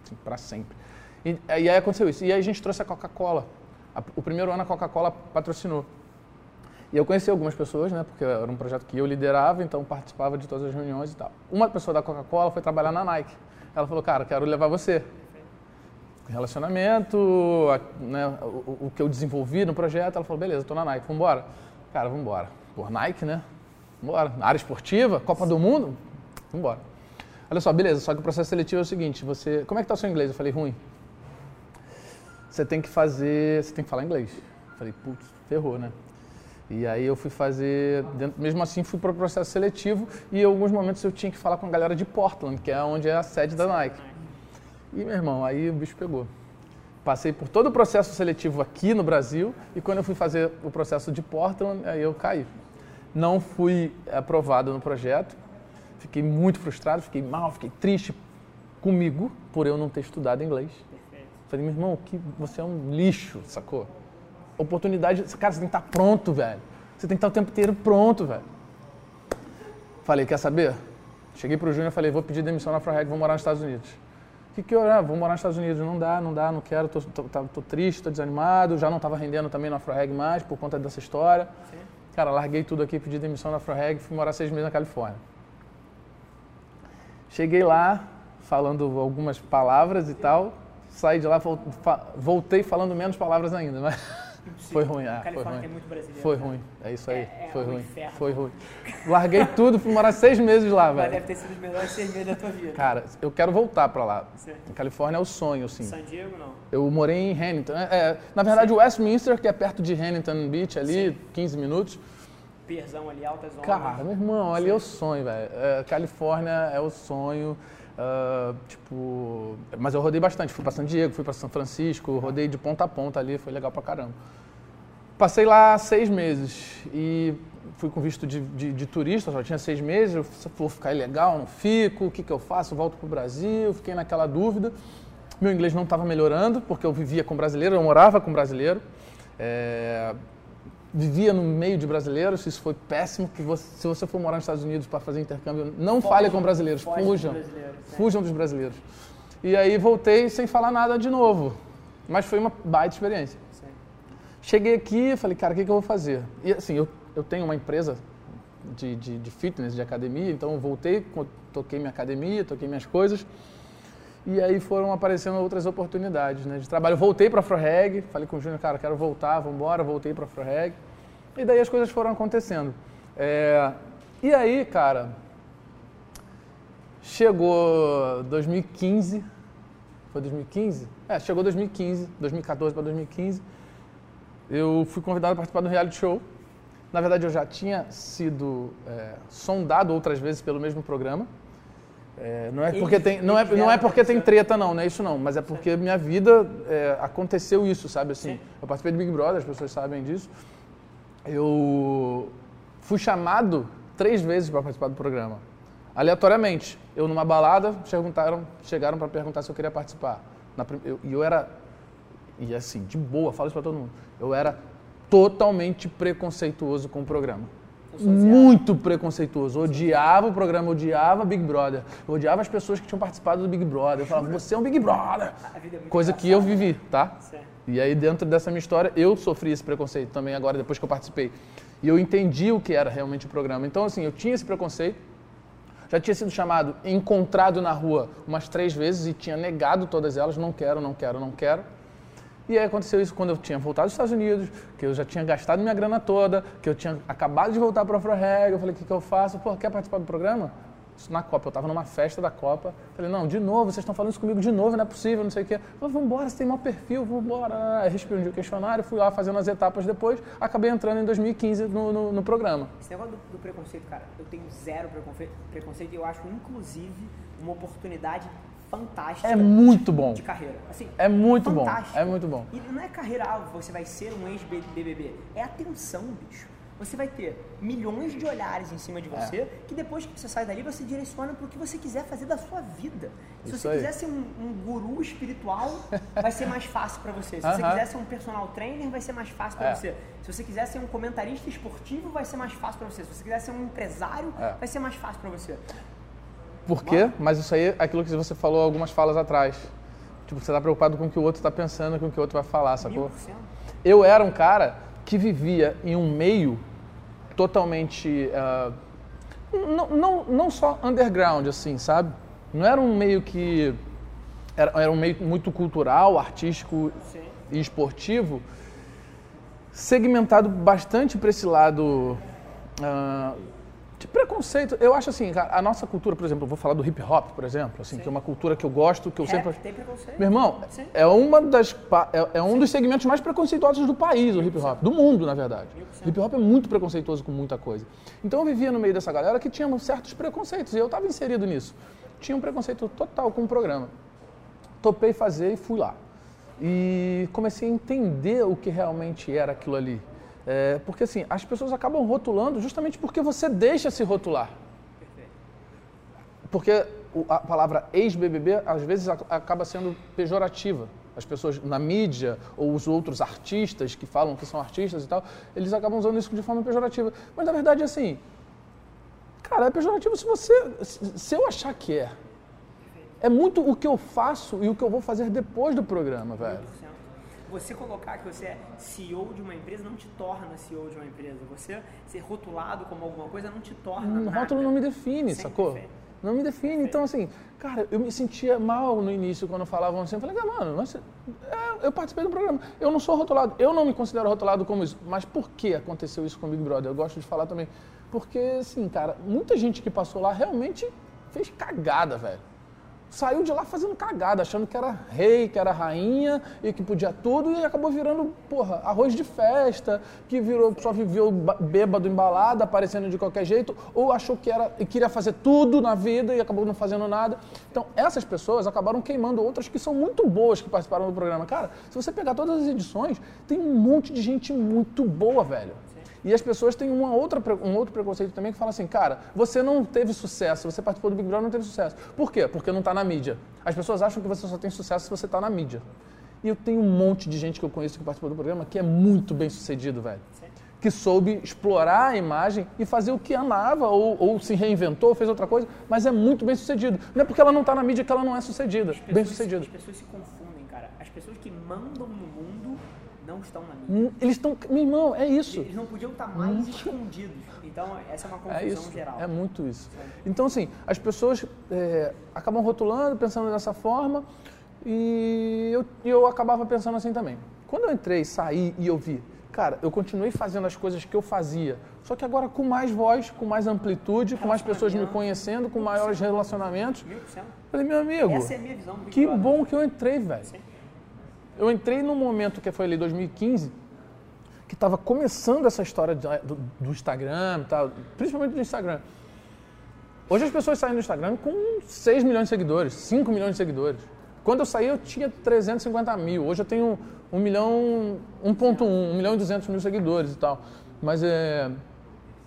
assim, para sempre. E, e, aí aconteceu isso. E aí a gente trouxe a Coca-Cola. O primeiro ano a Coca-Cola patrocinou. E eu conheci algumas pessoas, né, porque era um projeto que eu liderava, então participava de todas as reuniões e tal. Uma pessoa da Coca-Cola foi trabalhar na Nike. Ela falou, cara, quero levar você relacionamento, né, o, o, que eu desenvolvi no projeto. Ela falou, beleza, estou na Nike, vamos embora. Cara, vamos embora. Por Nike, né? Vamos embora. Área esportiva, Copa do Mundo, vamos embora. Olha só, beleza, só que o processo seletivo é o seguinte, você... Como é que está o seu inglês? Eu falei, ruim. Você tem que fazer... Você tem que falar inglês. Eu falei, putz, ferrou, né? E aí eu fui fazer, dentro, mesmo assim fui para o processo seletivo e em alguns momentos eu tinha que falar com a galera de Portland, que é onde é a sede da Nike. E, meu irmão, aí o bicho pegou. Passei por todo o processo seletivo aqui no Brasil e quando eu fui fazer o processo de Portland, aí eu caí. Não fui aprovado no projeto, fiquei muito frustrado, fiquei mal, fiquei triste comigo por eu não ter estudado inglês. Perfeito. Falei, meu irmão, que você é um lixo, sacou? Oportunidade, cara, você tem que estar pronto, velho. Você tem que estar o tempo inteiro pronto, velho. Falei, quer saber? Cheguei pro Júnior e falei, vou pedir demissão na Afroreg, vou morar nos Estados Unidos que, que eu, ah, vou morar nos Estados Unidos, não dá, não dá, não quero, tô, tô, tô, tô triste, tô desanimado, já não estava rendendo também no AfroReg mais por conta dessa história. Sim. Cara, larguei tudo aqui, pedi demissão na AfroReg, fui morar seis meses na Califórnia. Cheguei lá, falando algumas palavras e tal. Saí de lá, voltei falando menos palavras ainda, mas foi ruim. Ah, foi ruim. É muito brasileiro. Foi né? ruim. É isso aí. É, é foi ruim. Inferno. Foi ruim. Larguei tudo, fui morar seis meses lá, velho. Mas deve ter sido os melhores seis meses da tua vida. Cara, eu quero voltar pra lá. Certo. Califórnia é o sonho, assim. San Diego, não? Eu morei em Hamilton. É, é na verdade, Sim. Westminster, que é perto de Hamilton Beach, ali, Sim. 15 minutos. Pierzão ali, altas ondas. Cara, meu irmão, ali Sim. é o sonho, velho. É, Califórnia é o sonho. Uh, tipo, mas eu rodei bastante. Fui para San Diego, fui para São Francisco, rodei de ponta a ponta ali, foi legal pra caramba. Passei lá seis meses e fui com visto de, de, de turista, só tinha seis meses. Eu vou ficar ilegal, não fico, o que, que eu faço? Volto para o Brasil, fiquei naquela dúvida. Meu inglês não estava melhorando, porque eu vivia com brasileiro, eu morava com brasileiro. É, vivia no meio de brasileiros, isso foi péssimo. Que você, se você for morar nos Estados Unidos para fazer intercâmbio, não foge, fale com brasileiros, fujam. Brasileiros, né? Fujam dos brasileiros. E aí voltei sem falar nada de novo. Mas foi uma baita experiência. Cheguei aqui e falei, cara, o que, que, eu vou fazer? E assim, eu, eu tenho uma empresa de, de, de fitness, de academia, então eu voltei, toquei minha academia, toquei minhas coisas. E aí foram aparecendo outras oportunidades né, de trabalho. Eu voltei para a Afroreg, falei com o Júnior, cara, quero voltar, vamos embora, voltei para a Afroreg. E daí as coisas foram acontecendo. É, e aí, cara, chegou 2015, foi 2015? É, chegou 2015, 2014 para 2015 eu fui convidado a participar do reality show. Na verdade, eu já tinha sido é, sondado outras vezes pelo mesmo programa. É, não é porque tem, não é, não é porque tem treta não, não é isso não, mas é porque minha vida é, aconteceu isso, sabe assim. Sim. Eu participei do Big Brother, as pessoas sabem disso. Eu fui chamado três vezes para participar do programa, aleatoriamente. Eu numa balada perguntaram, chegaram para perguntar se eu queria participar. E eu, eu era e assim, de boa, falo isso para todo mundo. Eu era totalmente preconceituoso com o programa. Muito preconceituoso. Odiava o programa, odiava Big Brother. Eu odiava as pessoas que tinham participado do Big Brother. Eu falava, você é um Big Brother. É Coisa que eu vivi, tá? Certo. E aí, dentro dessa minha história, eu sofri esse preconceito também agora, depois que eu participei. E eu entendi o que era realmente o programa. Então, assim, eu tinha esse preconceito. Já tinha sido chamado, encontrado na rua umas três vezes e tinha negado todas elas. Não quero, não quero, não quero. E aí aconteceu isso quando eu tinha voltado dos Estados Unidos, que eu já tinha gastado minha grana toda, que eu tinha acabado de voltar para o Afroreg. Eu falei, o que, que eu faço? Pô, quer participar do programa? Isso na Copa. Eu estava numa festa da Copa. Falei, não, de novo, vocês estão falando isso comigo de novo, não é possível, não sei o quê. Falei, vamos embora, você tem mau perfil. Aí respondi o questionário, fui lá fazendo as etapas depois, acabei entrando em 2015 no, no, no programa. Esse negócio do, do, preconceito, cara, eu tenho zero preconceito e eu acho, inclusive, uma oportunidade fantástica. É muito bom. De carreira. Assim, é muito fantástica. bom. É muito bom. E não é carreira, ah, você vai ser um ex-BBB. É atenção, bicho. Você vai ter milhões de olhares em cima de é. você, é. que depois que você sai dali, você direciona para o que você quiser fazer da sua vida. Se Isso você aí. quiser ser um, um, guru espiritual, vai ser mais fácil para você. Se uh -huh. você quiser ser um personal trainer, vai ser mais fácil para é. você. Se você quiser ser um comentarista esportivo, vai ser mais fácil para você. Se você quiser ser um empresário, é. vai ser mais fácil para você. Por quê? Mas isso aí é aquilo que você falou algumas falas atrás. Tipo, você está preocupado com o que o outro está pensando, com o que o outro vai falar, sacou? Eu era um cara que vivia em um meio totalmente. Uh, não, não, não só underground, assim, sabe? Não era um meio que. Era, era um meio muito cultural, artístico Sim. e esportivo, segmentado bastante para esse lado. Uh, de preconceito, eu acho assim, a nossa cultura, por exemplo, vou falar do hip hop, por exemplo, assim, Sim. que é uma cultura que eu gosto, que eu Rap, sempre. Tem preconceito. Meu irmão, Sim. é uma das é, é um Sim. dos segmentos mais preconceituosos do país, o hip hop, do mundo, na verdade. Hip hop é muito preconceituoso com muita coisa. Então eu vivia no meio dessa galera que tinha certos preconceitos e eu estava inserido nisso. Tinha um preconceito total com o programa. Topei fazer e fui lá. E comecei a entender o que realmente era aquilo ali. É, porque assim, as pessoas acabam rotulando justamente porque você deixa se rotular. Porque a palavra ex-BBB às vezes acaba sendo pejorativa. As pessoas na mídia ou os outros artistas que falam que são artistas e tal, eles acabam usando isso de forma pejorativa. Mas na verdade, assim, cara, é pejorativo se você. Se eu achar que é. É muito o que eu faço e o que eu vou fazer depois do programa, velho você colocar que você é CEO de uma empresa não te torna CEO de uma empresa. Você ser rotulado como alguma coisa não te torna nada. Rótulo não me define, Sempre sacou? Não me define. Então, assim, cara, eu me sentia mal no início quando falavam assim. Eu falei, mano, mas, é, eu participei do programa. Eu não sou rotulado. Eu não me considero rotulado como isso. Mas por que aconteceu isso com o Big Brother? Eu gosto de falar também. Porque, assim, cara, muita gente que passou lá realmente fez cagada, velho saiu de lá fazendo cagada, achando que era rei, que era rainha e que podia tudo e acabou virando, porra, arroz de festa, que virou, só viveu bêbado, embalado, aparecendo de qualquer jeito, ou achou que era e queria fazer tudo na vida e acabou não fazendo nada. Então, essas pessoas acabaram queimando outras que são muito boas que participaram do programa. Cara, se você pegar todas as edições, tem um monte de gente muito boa, velho. E as pessoas têm uma outra, um outro preconceito também que fala assim, cara, você não teve sucesso, você participou do Big Brother não teve sucesso. Por quê? Porque não está na mídia. As pessoas acham que você só tem sucesso se você está na mídia. E eu tenho um monte de gente que eu conheço que participou do programa que é muito bem sucedido, velho. Que soube explorar a imagem e fazer o que amava, ou, ou se reinventou, fez outra coisa, mas é muito bem sucedido. Não é porque ela não está na mídia que ela não é sucedida. Pessoas, bem sucedida. As pessoas se confundem, cara. As pessoas que mandam no mundo não estão na mídia. Hum, eles estão. Meu irmão, é isso. Eles não podiam estar mais escondidos. Então, essa é uma confusão é isso, geral. É muito isso. Então, assim, as pessoas é, acabam rotulando, pensando dessa forma, e eu, eu acabava pensando assim também. Quando eu entrei, saí e eu vi, cara, eu continuei fazendo as coisas que eu fazia, só que agora com mais voz, com mais amplitude, com mais pessoas me conhecendo, com maiores relacionamentos. Falei, meu amigo, essa é que bom que eu entrei, velho. Eu entrei num momento que foi ali 2015, que estava começando essa história do, do, Instagram, tal, principalmente do Instagram. Hoje as pessoas saem do Instagram com 6 milhões de seguidores, 5 milhões de seguidores. Quando eu saí eu tinha 350 mil, hoje eu tenho 1 milhão, 1.1, 1 milhão e 200 mil seguidores e tal. Mas é.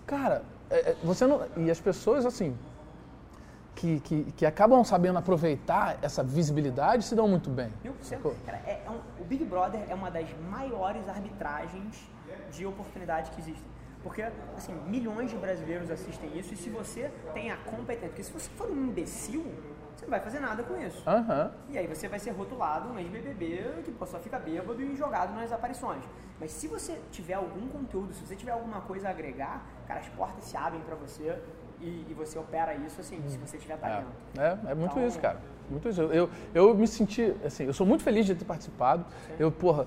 Cara, é, é você não. E as pessoas, assim, que, que, que, acabam sabendo aproveitar essa visibilidade se dão muito bem. Mil por cento. É, é um, o Big Brother é uma das maiores arbitragens de oportunidade que existem. Porque, assim, milhões de brasileiros assistem isso e se você tem a competência, porque se você for um imbecil, você não vai fazer nada com isso. Uhum. E aí você vai ser rotulado um ex-BBB que só fica bêbado e jogado nas aparições. Mas se você tiver algum conteúdo, se você tiver alguma coisa a agregar, cara, as portas se abrem para você e, e, você opera isso assim, se você tiver talento. É, é, é muito então, isso, cara. Muito isso. Eu, eu me senti, assim, eu sou muito feliz de ter participado. Sim. Eu, porra,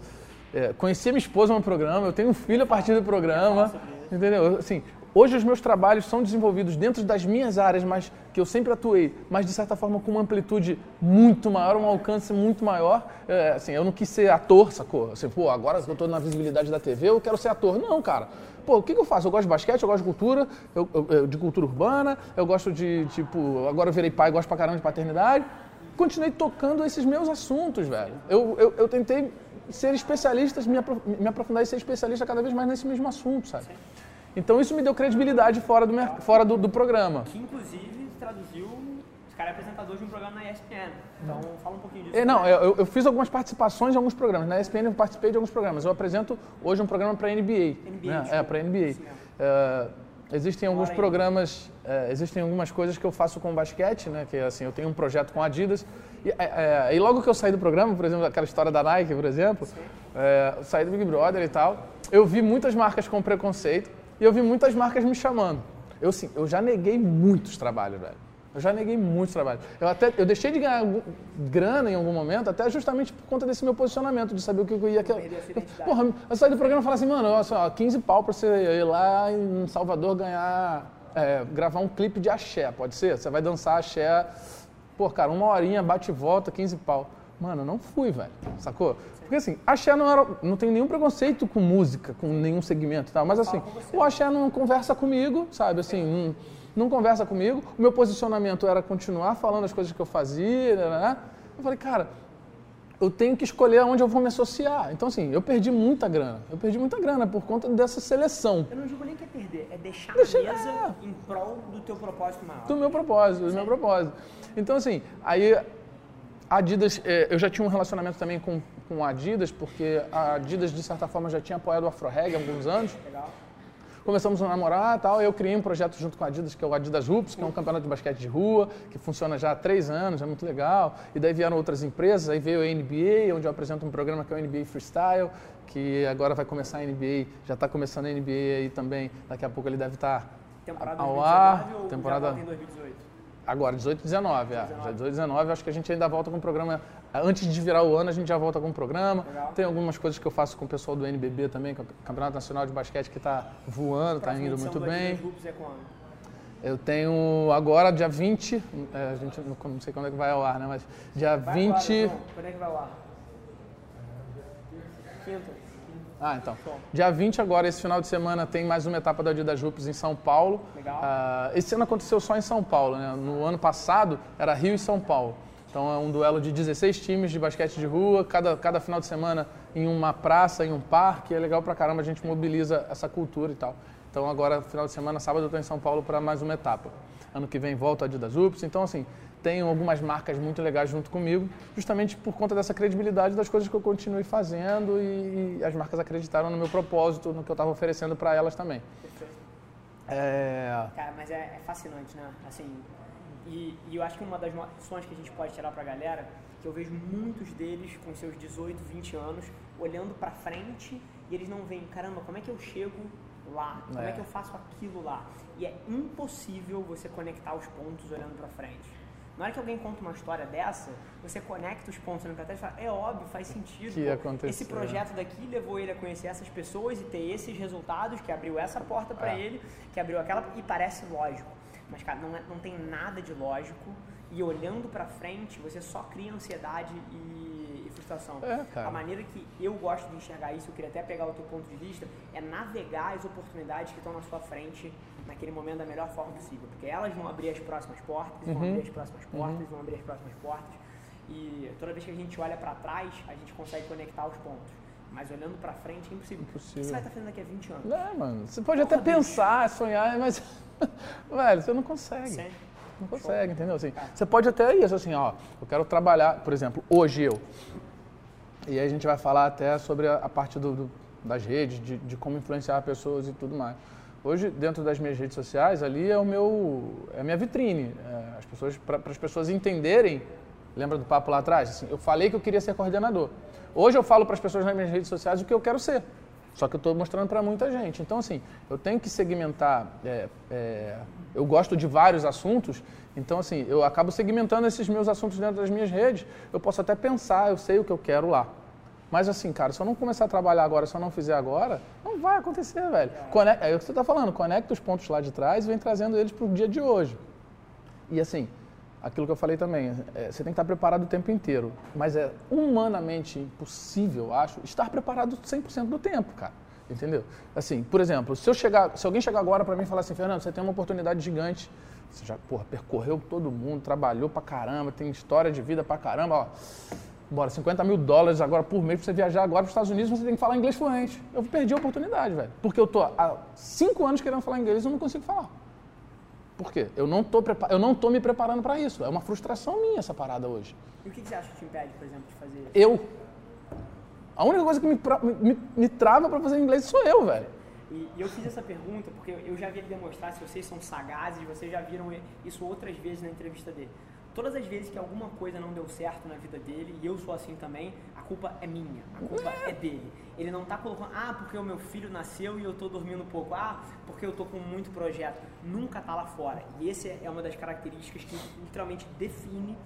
é, conheci minha esposa no programa, eu tenho um filho a partir do programa. Entendeu? Assim, Hoje os meus trabalhos são desenvolvidos dentro das minhas áreas, mas que eu sempre atuei, mas de certa forma com uma amplitude muito maior, um alcance muito maior. É, assim, eu não quis ser ator, sacou? Assim, pô, agora que eu estou na visibilidade da TV, eu quero ser ator. Não, cara. Pô, o que, que eu faço? Eu gosto de basquete, eu gosto de cultura, eu, eu, de cultura urbana, eu gosto de, tipo, agora eu virei pai, gosto pra caramba de paternidade. Continuei tocando esses meus assuntos, velho. Eu, eu, eu tentei ser especialista, me, me aprofundar e ser especialista cada vez mais nesse mesmo assunto, sabe? Sim. Então isso me deu credibilidade fora do, fora do, do programa. Que inclusive traduziu esse cara é apresentador de um programa na ESPN. Então fala um pouquinho disso. É, não, eu, eu, fiz algumas participações em alguns programas. Na ESPN eu participei de alguns programas. Eu apresento hoje um programa para NBA. NBA né? É, para NBA. É, existem alguns programas, é, existem algumas coisas que eu faço com basquete, né? Que assim, eu tenho um projeto com a Adidas. E, é, e logo que eu saí do programa, por exemplo, aquela história da Nike, por exemplo, saí do Big Brother e tal, eu vi muitas marcas com preconceito e eu vi muitas marcas me chamando. Eu, sim, eu já neguei muitos trabalhos, velho. Eu já neguei muitos trabalhos. Eu até eu deixei de ganhar grana em algum momento, até justamente por conta desse meu posicionamento, de saber o que eu ia. Porra, eu saí do programa e falei assim, mano, olha só, 15 pau pra você ir lá em Salvador ganhar. É, gravar um clipe de axé, pode ser? Você vai dançar axé. Pô, cara, uma horinha, bate e volta, 15 pau. Mano, não fui, velho. Sacou? Porque assim, axé não era. Não tem nenhum preconceito com música, com nenhum segmento e tal. Mas assim, o axé não conversa comigo, sabe? Assim, não, não conversa comigo. O meu posicionamento era continuar falando as coisas que eu fazia, né? né? Eu falei, cara, eu tenho que escolher aonde eu vou me associar. Então, assim, eu perdi muita grana. Eu perdi muita grana por conta dessa seleção. Eu não digo nem que é perder, é deixar Deixa, a mesa é. em prol do teu propósito maior. Do meu propósito, do meu propósito. Então, assim, aí a Adidas, é, eu já tinha um relacionamento também com, com a Adidas, porque a Adidas, de certa forma, já tinha apoiado o AfroReg há alguns anos. Legal. Começamos a namorar e tal, eu criei um projeto junto com a Adidas, que é o Adidas Hoops, que é um campeonato de basquete de rua, que funciona já há três anos, é muito legal. E daí vieram outras empresas, aí veio a NBA, onde eu apresento um programa que é o NBA Freestyle, que agora vai começar a NBA, já está começando a NBA aí também, daqui a pouco ele deve estar temporada ao 2019 ar. Ou temporada... já em 2018? Agora, 18 e 19, é. 18 e 19, acho que a gente ainda volta com o programa. Antes de virar o ano, a gente já volta com o programa. Legal. Tem algumas coisas que eu faço com o pessoal do NBB também, Campeonato Nacional de Basquete, que está voando, está indo muito bem. Grupos é quando? Eu tenho agora, dia 20, é, a gente não, não sei quando é que vai ao ar, né? Mas dia Vai 20. agora, então. Quando é que vai lá? Quinta. Ah, então. Dia 20 agora, esse final de semana, tem mais uma etapa da Adidas Hoops em São Paulo. Legal. Ah, esse ano aconteceu só em São Paulo, né? No ano passado era Rio e São Paulo. Então é um duelo de 16 times de basquete de rua, cada, cada final de semana em uma praça, em um parque. É legal pra caramba, a gente mobiliza essa cultura e tal. Então agora, final de semana, sábado, eu estou em São Paulo para mais uma etapa. Ano que vem volto a Adidas Hoops. Então, assim, tenho algumas marcas muito legais junto comigo, justamente por conta dessa credibilidade das coisas que eu continuei fazendo e, e as marcas acreditaram no meu propósito, no que eu estava oferecendo para elas também. É, Cara, mas é, é fascinante, né? Assim, e, e eu acho que uma das lições que a gente pode tirar pra galera, que eu vejo muitos deles com seus 18, 20 anos, olhando pra frente e eles não veem, caramba, como é que eu chego lá? Como é, É. que eu faço aquilo lá? E é impossível você conectar os pontos olhando pra frente. Na hora que alguém conta uma história dessa, você conecta os pontos pra trás e fala, é óbvio, faz sentido. Que aconteceu. Esse projeto daqui levou ele a conhecer essas pessoas e ter esses resultados, que abriu essa porta pra É. ele, que abriu aquela, e parece lógico. Mas, cara, não, é- não tem nada de lógico. E olhando pra frente, você só cria ansiedade e, e frustração. É, cara. A maneira que eu gosto de enxergar isso, eu queria até pegar o teu ponto de vista, é navegar as oportunidades que estão na sua frente naquele momento da melhor forma possível. Porque elas vão abrir as próximas portas, vão Uhum. abrir as próximas portas, vão abrir as próximas portas. E toda vez que a gente olha pra trás, a gente consegue conectar os pontos. Mas olhando pra frente é impossível. Impossível. O que você vai estar fazendo daqui a 20 anos? é, mano, você pode até pensar, sonhar, mas, velho, você não consegue. Sério? Não consegue, entendeu? Assim, você pode até isso, assim, ó, eu quero trabalhar, por exemplo, hoje eu. E aí a gente vai falar até sobre a, a parte do, do- das redes, de, de como influenciar pessoas e tudo mais. Hoje, dentro das minhas redes sociais, ali é o meu, é a minha vitrine. É, as pessoas, para as pessoas entenderem, lembra do papo lá atrás? Assim, eu falei que eu queria ser coordenador. Hoje eu falo para as pessoas nas minhas redes sociais o que eu quero ser. Só que eu estou mostrando para muita gente. Então, assim, eu tenho que segmentar. é, é, eu gosto de vários assuntos, então, assim, eu acabo segmentando esses meus assuntos dentro das minhas redes. Eu posso até pensar, eu sei o que eu quero lá. Mas, assim, cara, se eu não começar a trabalhar agora, se eu não fizer agora, não vai acontecer, velho. Cone- É o que você está falando, conecta os pontos lá de trás e vem trazendo eles para o dia de hoje. E assim, aquilo que eu falei também, é, você tem que estar preparado o tempo inteiro. Mas é humanamente impossível, acho, estar preparado 100% do tempo, cara. Entendeu? Assim, por exemplo, se eu chegar, se alguém chegar agora para mim e falar assim, Fernando, você tem uma oportunidade gigante, você já, porra, percorreu todo mundo, trabalhou pra caramba, tem história de vida pra caramba, ó. Bora, 50 mil dólares agora por mês pra você viajar agora para os Estados Unidos, você tem que falar inglês fluente. Eu perdi a oportunidade, velho. Porque eu tô há cinco anos querendo falar inglês e eu não consigo falar. Por quê? Eu não tô, eu não tô me preparando para isso. É uma frustração minha essa parada hoje. E o que que você acha que te impede, por exemplo, de fazer isso? Eu. A única coisa que me, me- me trava para fazer inglês sou eu, velho. E, e eu fiz essa pergunta porque eu já vi ele demonstrar, se vocês são sagazes, vocês já viram isso outras vezes na entrevista dele. Todas as vezes que alguma coisa não deu certo na vida dele, e eu sou assim também, a culpa é minha, a culpa é dele. Ele não tá colocando, ah, porque o meu filho nasceu e eu tô dormindo pouco, ah, porque eu tô com muito projeto. Nunca tá lá fora. E essa é uma das características que literalmente define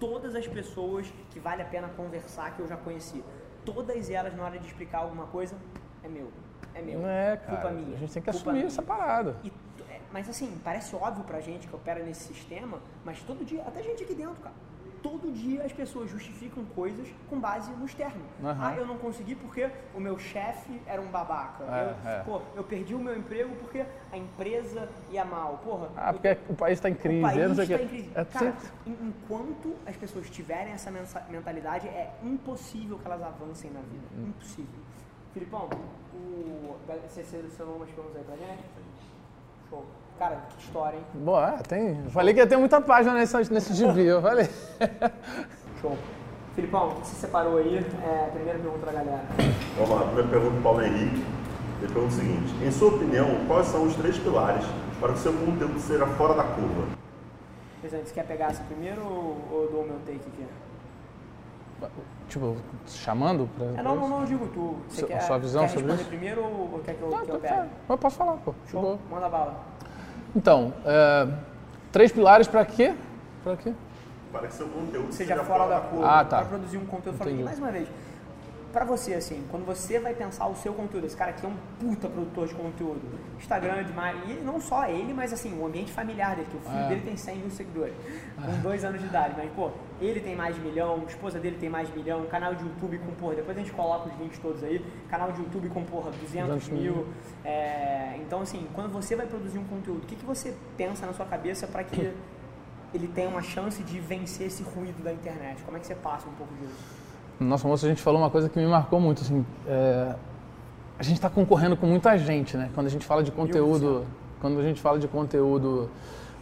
todas as pessoas que vale a pena conversar que eu já conheci. Todas elas, na hora de explicar alguma coisa, é meu. É meu. Não é, cara. Culpa minha. A gente tem que Culpa assumir minha. essa parada. E, mas assim, parece óbvio pra gente que opera nesse sistema, mas todo dia, até gente aqui dentro, cara. Todo dia as pessoas justificam coisas com base no externo. Aham. Ah, eu não consegui porque o meu chefe era um babaca. É, eu, é. Pô, eu perdi o meu emprego porque a empresa ia mal. Porra, Ah, eu porque o país está em crise, o país está em crise. É Cara, enquanto as pessoas tiverem essa mentalidade, é impossível que elas avancem na vida. Hum. Impossível. Filipão, o... você selecionou umas perguntas aí pra gente? Show. Cara, que história, hein? Boa, é, tem. Falei que ia ter muita página nesse, nesse gibi, eu falei. Show. Filipão, o que você separou aí? É, primeira pergunta da galera. Vamos lá, primeira pergunta do Paulo Henrique. Ele pergunta o seguinte: Em sua opinião, quais são os três pilares para que o seu conteúdo seja fora da curva? Presidente, você quer pegar essa primeiro ou ou eu dou o meu take aqui? Tipo, chamando pra. É, não, não, não, eu digo tu. Você Sua- quer, sua visão quer sobre responder isso? primeiro ou ou quer que eu, Não, que eu pegue? Eu posso falar, pô. Show, manda bala. Então, é, Três pilares para quê? Para quê? Para que seu conteúdo seja fora da curva, Ah, tá. para produzir um conteúdo fora. E Entendi. mais uma vez, pra você, assim, quando você vai pensar o seu conteúdo, esse cara aqui é um puta produtor de conteúdo, Instagram é demais, e não só ele, mas assim, o ambiente familiar dele, que o filho É. dele tem 100 mil seguidores, com dois anos de idade, mas pô, ele tem mais de milhão, a esposa dele tem mais de milhão, canal de YouTube com, porra, depois a gente coloca os links todos aí, canal de YouTube com, porra, 200 200 mil, mil. é, então assim, quando você vai produzir um conteúdo, o que, que você pensa na sua cabeça para que ele tenha uma chance de vencer esse ruído da internet? Como é que você passa um pouco disso? Nossa, moça, a gente falou uma coisa que me marcou muito, assim, é, a gente está concorrendo com muita gente, né? Quando a gente fala de conteúdo, quando a gente fala de conteúdo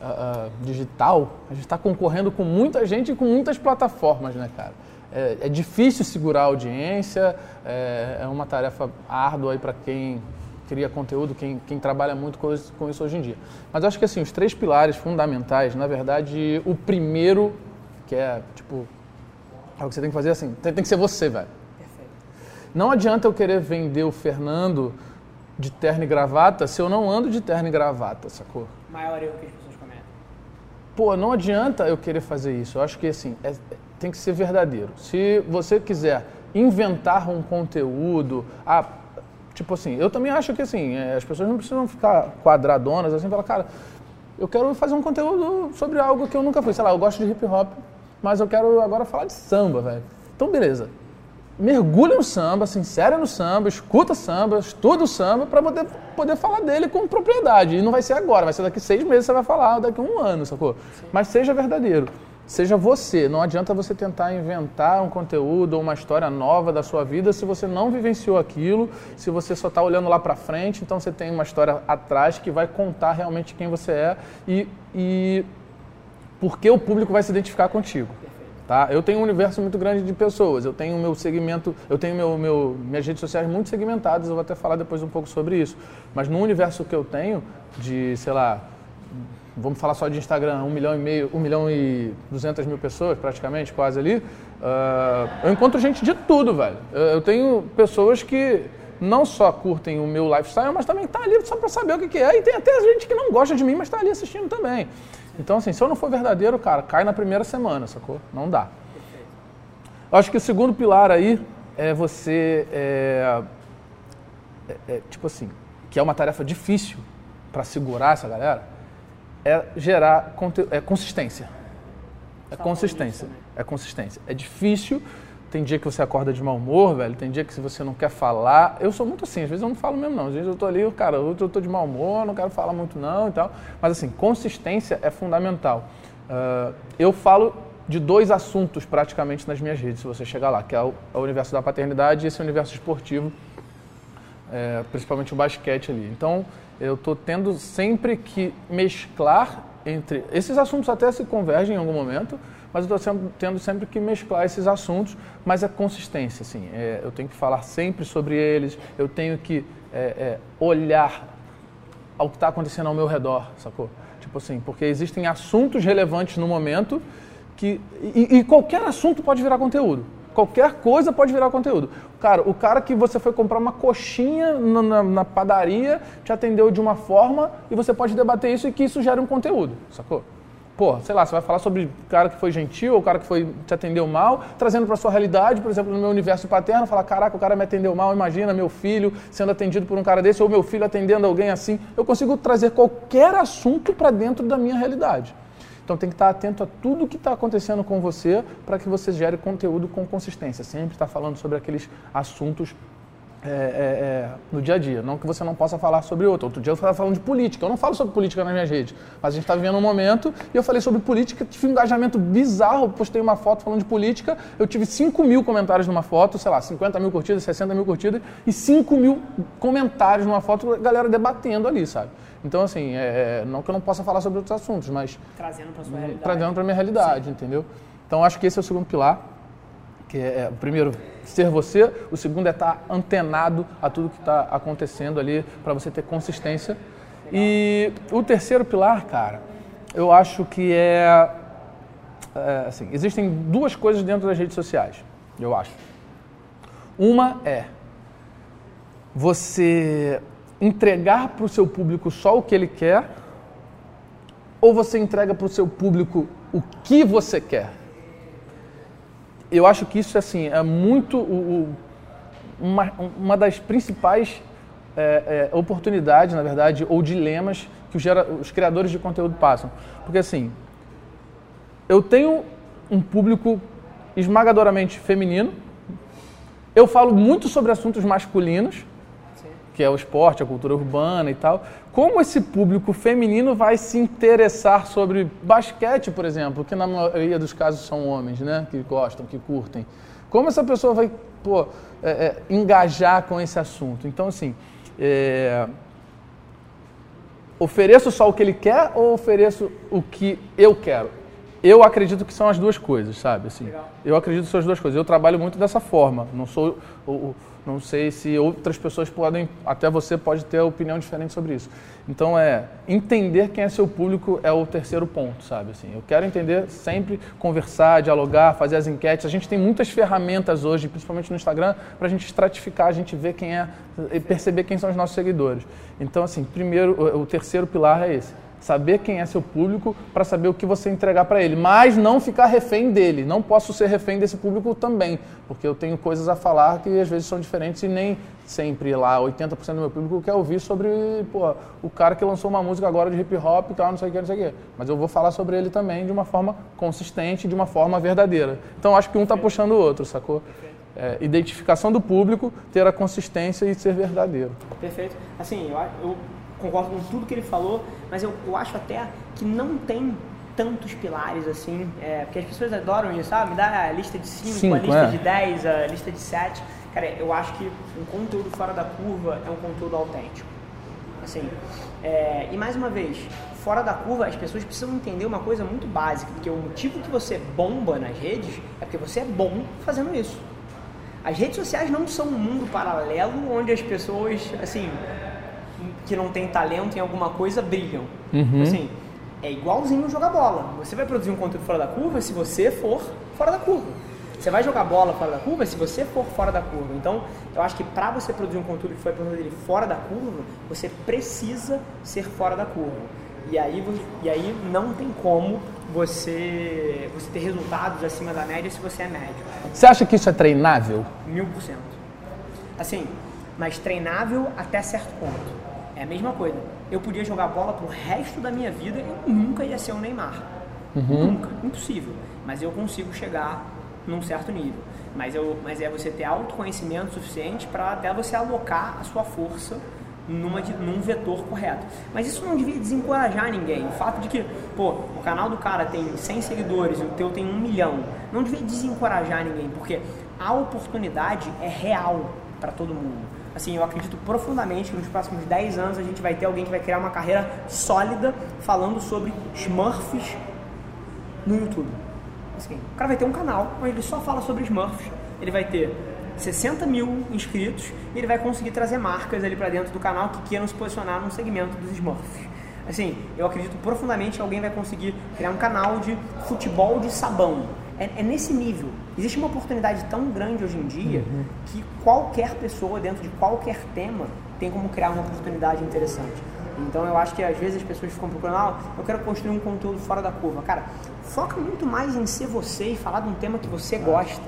ah, ah, digital, a gente está concorrendo com muita gente e com muitas plataformas, né, cara? É, é difícil segurar a audiência, é, é uma tarefa árdua aí para quem cria conteúdo, quem, quem trabalha muito com isso, com isso hoje em dia. Mas eu acho que assim, os três pilares fundamentais, na verdade, o primeiro, que é tipo é o que você tem que fazer assim, tem, tem que ser você, velho. Perfeito. Não adianta eu querer vender o Fernando de terno e gravata se eu não ando de terno e gravata, sacou? Maior erro que as pessoas cometem. Pô, não adianta eu querer fazer isso. Eu acho que assim, é- tem que ser verdadeiro. Se você quiser inventar um conteúdo, ah, tipo assim, eu também acho que assim, é, as pessoas não precisam ficar quadradonas assim, falar, cara, eu quero fazer um conteúdo sobre algo que eu nunca fiz. Sei lá, eu gosto de hip hop, mas eu quero agora falar de samba, velho. Então, beleza. Mergulha no samba, se insere no samba, escuta samba, estuda o samba para poder, poder falar dele com propriedade. E não vai ser agora, vai ser daqui seis meses você vai falar, daqui um ano, sacou? Mas seja verdadeiro. Seja você. Não adianta você tentar inventar um conteúdo ou uma história nova da sua vida se você não vivenciou aquilo, se você só está olhando lá para frente. Então você tem uma história atrás que vai contar realmente quem você é e, e porque o público vai se identificar contigo. Tá? Eu tenho um universo muito grande de pessoas, eu tenho meu segmento, eu tenho meu, meu, minhas redes sociais muito segmentadas, eu vou até falar depois um pouco sobre isso. Mas no universo que eu tenho, de, sei lá, vamos falar só de Instagram, um milhão e meio, um milhão e duzentas mil pessoas praticamente, quase ali, ah, eu encontro gente de tudo, velho. Eu, tenho pessoas que não só curtem o meu lifestyle, mas também tá ali só para saber o que, que é. E tem até gente que não gosta de mim, mas tá ali assistindo também. Então, assim, se eu não for verdadeiro, cara, cai na primeira semana, sacou? Não dá. Eu acho que o segundo pilar aí é você, é, é- é, tipo assim, que é uma tarefa difícil para segurar essa galera, é gerar é consistência. É consistência. né? É consistência. É difícil. Tem dia que você acorda de mau humor, velho. Tem dia que você não quer falar. Eu sou muito assim, às vezes eu não falo mesmo, não. Às vezes eu tô ali, cara, eu tô, tô de mau humor, não quero falar muito, não e tal. Mas assim, consistência é fundamental. Ah, eu falo de dois assuntos praticamente nas minhas redes, se você chegar lá, que é o, é o universo da paternidade e esse universo esportivo é, principalmente o basquete ali. Então, eu estou tendo sempre que mesclar entre. Esses assuntos até se convergem em algum momento, mas eu estou tendo sempre que mesclar esses assuntos, mas é consistência, assim. É, eu tenho que falar sempre sobre eles, eu tenho que é, é, olhar ao que está acontecendo ao meu redor, sacou? Tipo assim, porque existem assuntos relevantes no momento que. E, e qualquer assunto pode virar conteúdo. Qualquer coisa pode virar conteúdo. Cara, o cara que você foi comprar uma coxinha na, na- na padaria te atendeu de uma forma e você pode debater isso e que isso gere um conteúdo, sacou? Pô, sei lá, você vai falar sobre o cara que foi gentil ou o cara que foi, te atendeu mal, trazendo para sua realidade, por exemplo, no meu universo paterno, falar, caraca, o cara me atendeu mal, imagina meu filho sendo atendido por um cara desse, ou meu filho atendendo alguém assim. Eu consigo trazer qualquer assunto para dentro da minha realidade. Então tem que estar atento a tudo que está acontecendo com você para que você gere conteúdo com consistência. Sempre estar falando sobre aqueles assuntos é, é, é, no dia a dia. Não que você não possa falar sobre outro. Outro dia eu estava falando de política. Eu não falo sobre política nas minhas redes, mas a gente está vivendo um momento e eu falei sobre política, tive um engajamento bizarro. Postei uma foto falando de política, eu tive 5 mil comentários numa foto, sei lá, 50 mil curtidas, 60 mil curtidas e 5 mil comentários numa foto, galera debatendo ali, sabe? Então, assim, é, não que eu não possa falar sobre outros assuntos, mas Trazendo para sua realidade. trazendo para minha realidade, entendeu? Então acho que esse é o segundo pilar, que é, é, o primeiro ser você, o segundo é estar antenado a tudo que está acontecendo ali para você ter consistência. E o terceiro pilar, cara, eu acho que é, é, assim, existem duas coisas dentro das redes sociais, eu acho. Uma é você entregar para o seu público só o que ele quer ou você entrega para o seu público o que você quer? Eu acho que isso assim é muito o, o, uma, uma das principais é, é, oportunidades, na verdade, ou dilemas que os, gera, os criadores de conteúdo passam. Porque assim, eu tenho um público esmagadoramente feminino, eu falo muito sobre assuntos masculinos, que é o esporte, a cultura urbana e tal. Como esse público feminino vai se interessar sobre basquete, por exemplo, que na maioria dos casos são homens, né, que gostam, que curtem. Como essa pessoa vai pô, é, é, engajar com esse assunto? Então, assim, é, ofereço só o que ele quer ou ofereço o que eu quero? Eu acredito que são as duas coisas, sabe? Assim, eu acredito que são as duas coisas. Eu trabalho muito dessa forma. Não sou o, o não sei se outras pessoas podem, até você pode ter opinião diferente sobre isso. Então é entender quem é seu público é o terceiro ponto, sabe? Assim, eu quero entender sempre conversar, dialogar, fazer as enquetes. A gente tem muitas ferramentas hoje, principalmente no Instagram, para a gente estratificar, a gente ver quem é, perceber quem são os nossos seguidores. Então assim, primeiro, o terceiro pilar é esse saber quem é seu público para saber o que você entregar para ele, mas não ficar refém dele. Não posso ser refém desse público também, porque eu tenho coisas a falar que às vezes são diferentes e nem sempre lá 80% do meu público quer ouvir sobre pô, o cara que lançou uma música agora de hip hop e tal, não sei o que, não sei o que. Mas eu vou falar sobre ele também de uma forma consistente, de uma forma verdadeira. Então acho que um está puxando o outro, sacou? É, identificação do público, ter a consistência e ser verdadeiro. Perfeito. Assim, eu, eu concordo com tudo que ele falou, mas eu, eu acho até que não tem tantos pilares assim, é, porque as pessoas adoram isso, sabe? Me dá a lista de 5, a lista é. de 10, a lista de 7. Cara, eu acho que um conteúdo fora da curva é um conteúdo autêntico. Assim, é, e mais uma vez, fora da curva, as pessoas precisam entender uma coisa muito básica, porque o motivo que você bomba nas redes é porque você é bom fazendo isso. As redes sociais não são um mundo paralelo onde as pessoas, assim, que não tem talento em alguma coisa brilham. Uhum. Assim, é igualzinho jogar bola. Você vai produzir um conteúdo fora da curva se você for fora da curva. Você vai jogar bola fora da curva se você for fora da curva. Então, eu acho que para você produzir um conteúdo que foi produzido fora da curva, você precisa ser fora da curva. E aí, e aí não tem como você, você ter resultados acima da média se você é médio. Você acha que isso é treinável? Mil por cento. Assim, mas treinável até certo ponto. É a mesma coisa. Eu podia jogar bola pro resto da minha vida e nunca ia ser um Neymar. Uhum. Nunca. Impossível. Mas eu consigo chegar num certo nível. Mas, eu, mas é você ter autoconhecimento suficiente para até você alocar a sua força numa, num vetor correto. Mas isso não devia desencorajar ninguém. O fato de que, pô, o canal do cara tem 100 seguidores e o teu tem um milhão, não devia desencorajar ninguém, porque a oportunidade é real para todo mundo assim, eu acredito profundamente que nos próximos 10 anos a gente vai ter alguém que vai criar uma carreira sólida falando sobre Smurfs no YouTube. Assim, o cara vai ter um canal onde ele só fala sobre Smurfs, ele vai ter 60 mil inscritos e ele vai conseguir trazer marcas ali para dentro do canal que queiram se posicionar no segmento dos Smurfs. Assim, eu acredito profundamente que alguém vai conseguir criar um canal de futebol de sabão é, é, nesse nível. Existe uma oportunidade tão grande hoje em dia uhum. que qualquer pessoa, dentro de qualquer tema, tem como criar uma oportunidade interessante. Então eu acho que às vezes as pessoas ficam procurando, ah, eu quero construir um conteúdo fora da curva. Cara, foca muito mais em ser você e falar de um tema que você gosta.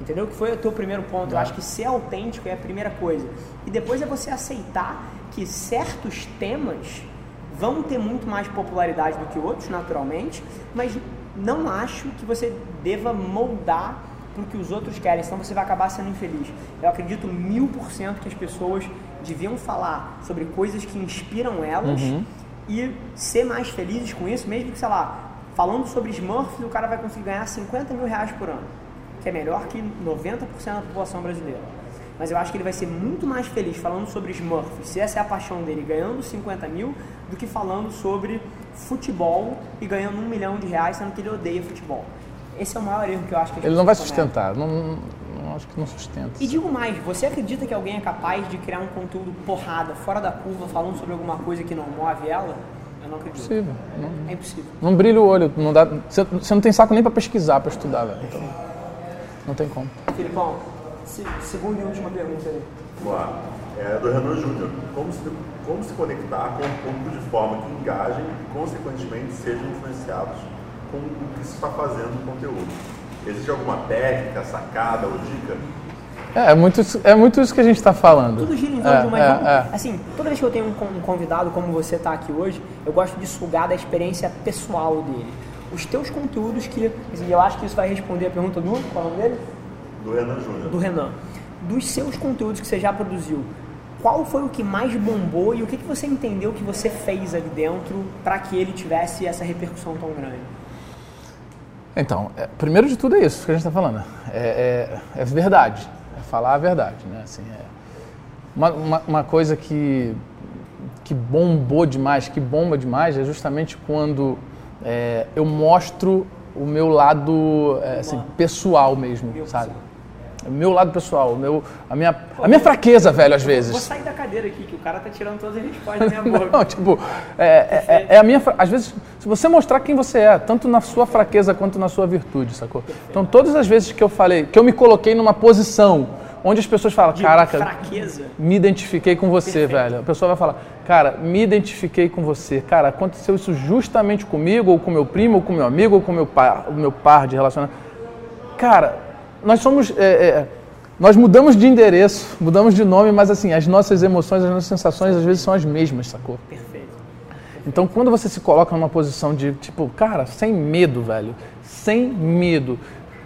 Entendeu? Que foi o teu primeiro ponto. Eu acho que ser autêntico é a primeira coisa. E depois é você aceitar que certos temas vão ter muito mais popularidade do que outros, naturalmente, mas não acho que você deva moldar para o que os outros querem, senão você vai acabar sendo infeliz. Eu acredito mil por cento que as pessoas deviam falar sobre coisas que inspiram elas uhum. e ser mais felizes com isso, mesmo que, sei lá, falando sobre Smurfs, o cara vai conseguir ganhar 50 mil reais por ano, que é melhor que 90% da população brasileira. Mas eu acho que ele vai ser muito mais feliz falando sobre Smurfs, se essa é a paixão dele, ganhando 50 mil, do que falando sobre futebol e ganhando um milhão de reais, sendo que ele odeia futebol. Esse é o maior erro que eu acho que Ele não vai sustentar, não, não, acho que não sustenta. E digo mais, você acredita que alguém é capaz de criar um conteúdo porrada, fora da curva, falando sobre alguma coisa que não move ela? Eu não acredito. Impossível. Não, é impossível. Não brilha o olho, não dá, você, você não tem saco nem para pesquisar, para estudar, velho. Então, não tem como. Filipão, se, segunda e última pergunta aí. Boa. É do Renan Júnior. Como se, como se conectar com o público de forma que engajem e, consequentemente, sejam influenciados com o que se está fazendo no conteúdo. Existe alguma técnica, sacada ou dica? É, é muito, isso- é muito isso que a gente está falando. Tudo gira em torno é, de uma. é, é. Assim, toda vez que eu tenho um con- um convidado como você está aqui hoje, eu gosto de sugar da experiência pessoal dele. Os teus conteúdos que. assim, Eu acho que isso vai responder a pergunta do. Qual é o nome dele? Do Renan Júnior. Do Renan. Dos seus conteúdos que você já produziu, qual foi o que mais bombou e o que, que você entendeu que você fez ali dentro para que ele tivesse essa repercussão tão grande? Então, é, primeiro de tudo é isso que a gente está falando. É, é- é verdade. É falar a verdade, né? Assim, é uma, uma, uma coisa que, que bombou demais, que bomba demais, é justamente quando é, eu mostro o meu lado é, assim, pessoal mesmo, sabe? Meu lado pessoal, meu, a, minha, a minha fraqueza, velho, às Vou vezes. sair da cadeira aqui, que o cara tá tirando todas as respostas da minha boca. Não, tipo, é, é- é- é a minha. Às vezes, se você mostrar quem você é, tanto na sua fraqueza quanto na sua virtude, sacou? Então, todas as vezes que eu falei, que eu me coloquei numa posição onde as pessoas falam, caraca, fraqueza. me identifiquei com você, velho. A pessoa vai falar, cara, me identifiquei com você. Cara, aconteceu isso justamente comigo, ou com meu primo, ou com meu amigo, ou com meu par, o meu par de relacionamento. Cara, nós somos. é, é, nós mudamos de endereço, mudamos de nome, mas assim, as nossas emoções, as nossas sensações às vezes são as mesmas, sacou? Perfeito. Então, quando você se coloca numa posição de, tipo, cara, sem medo, velho, sem medo,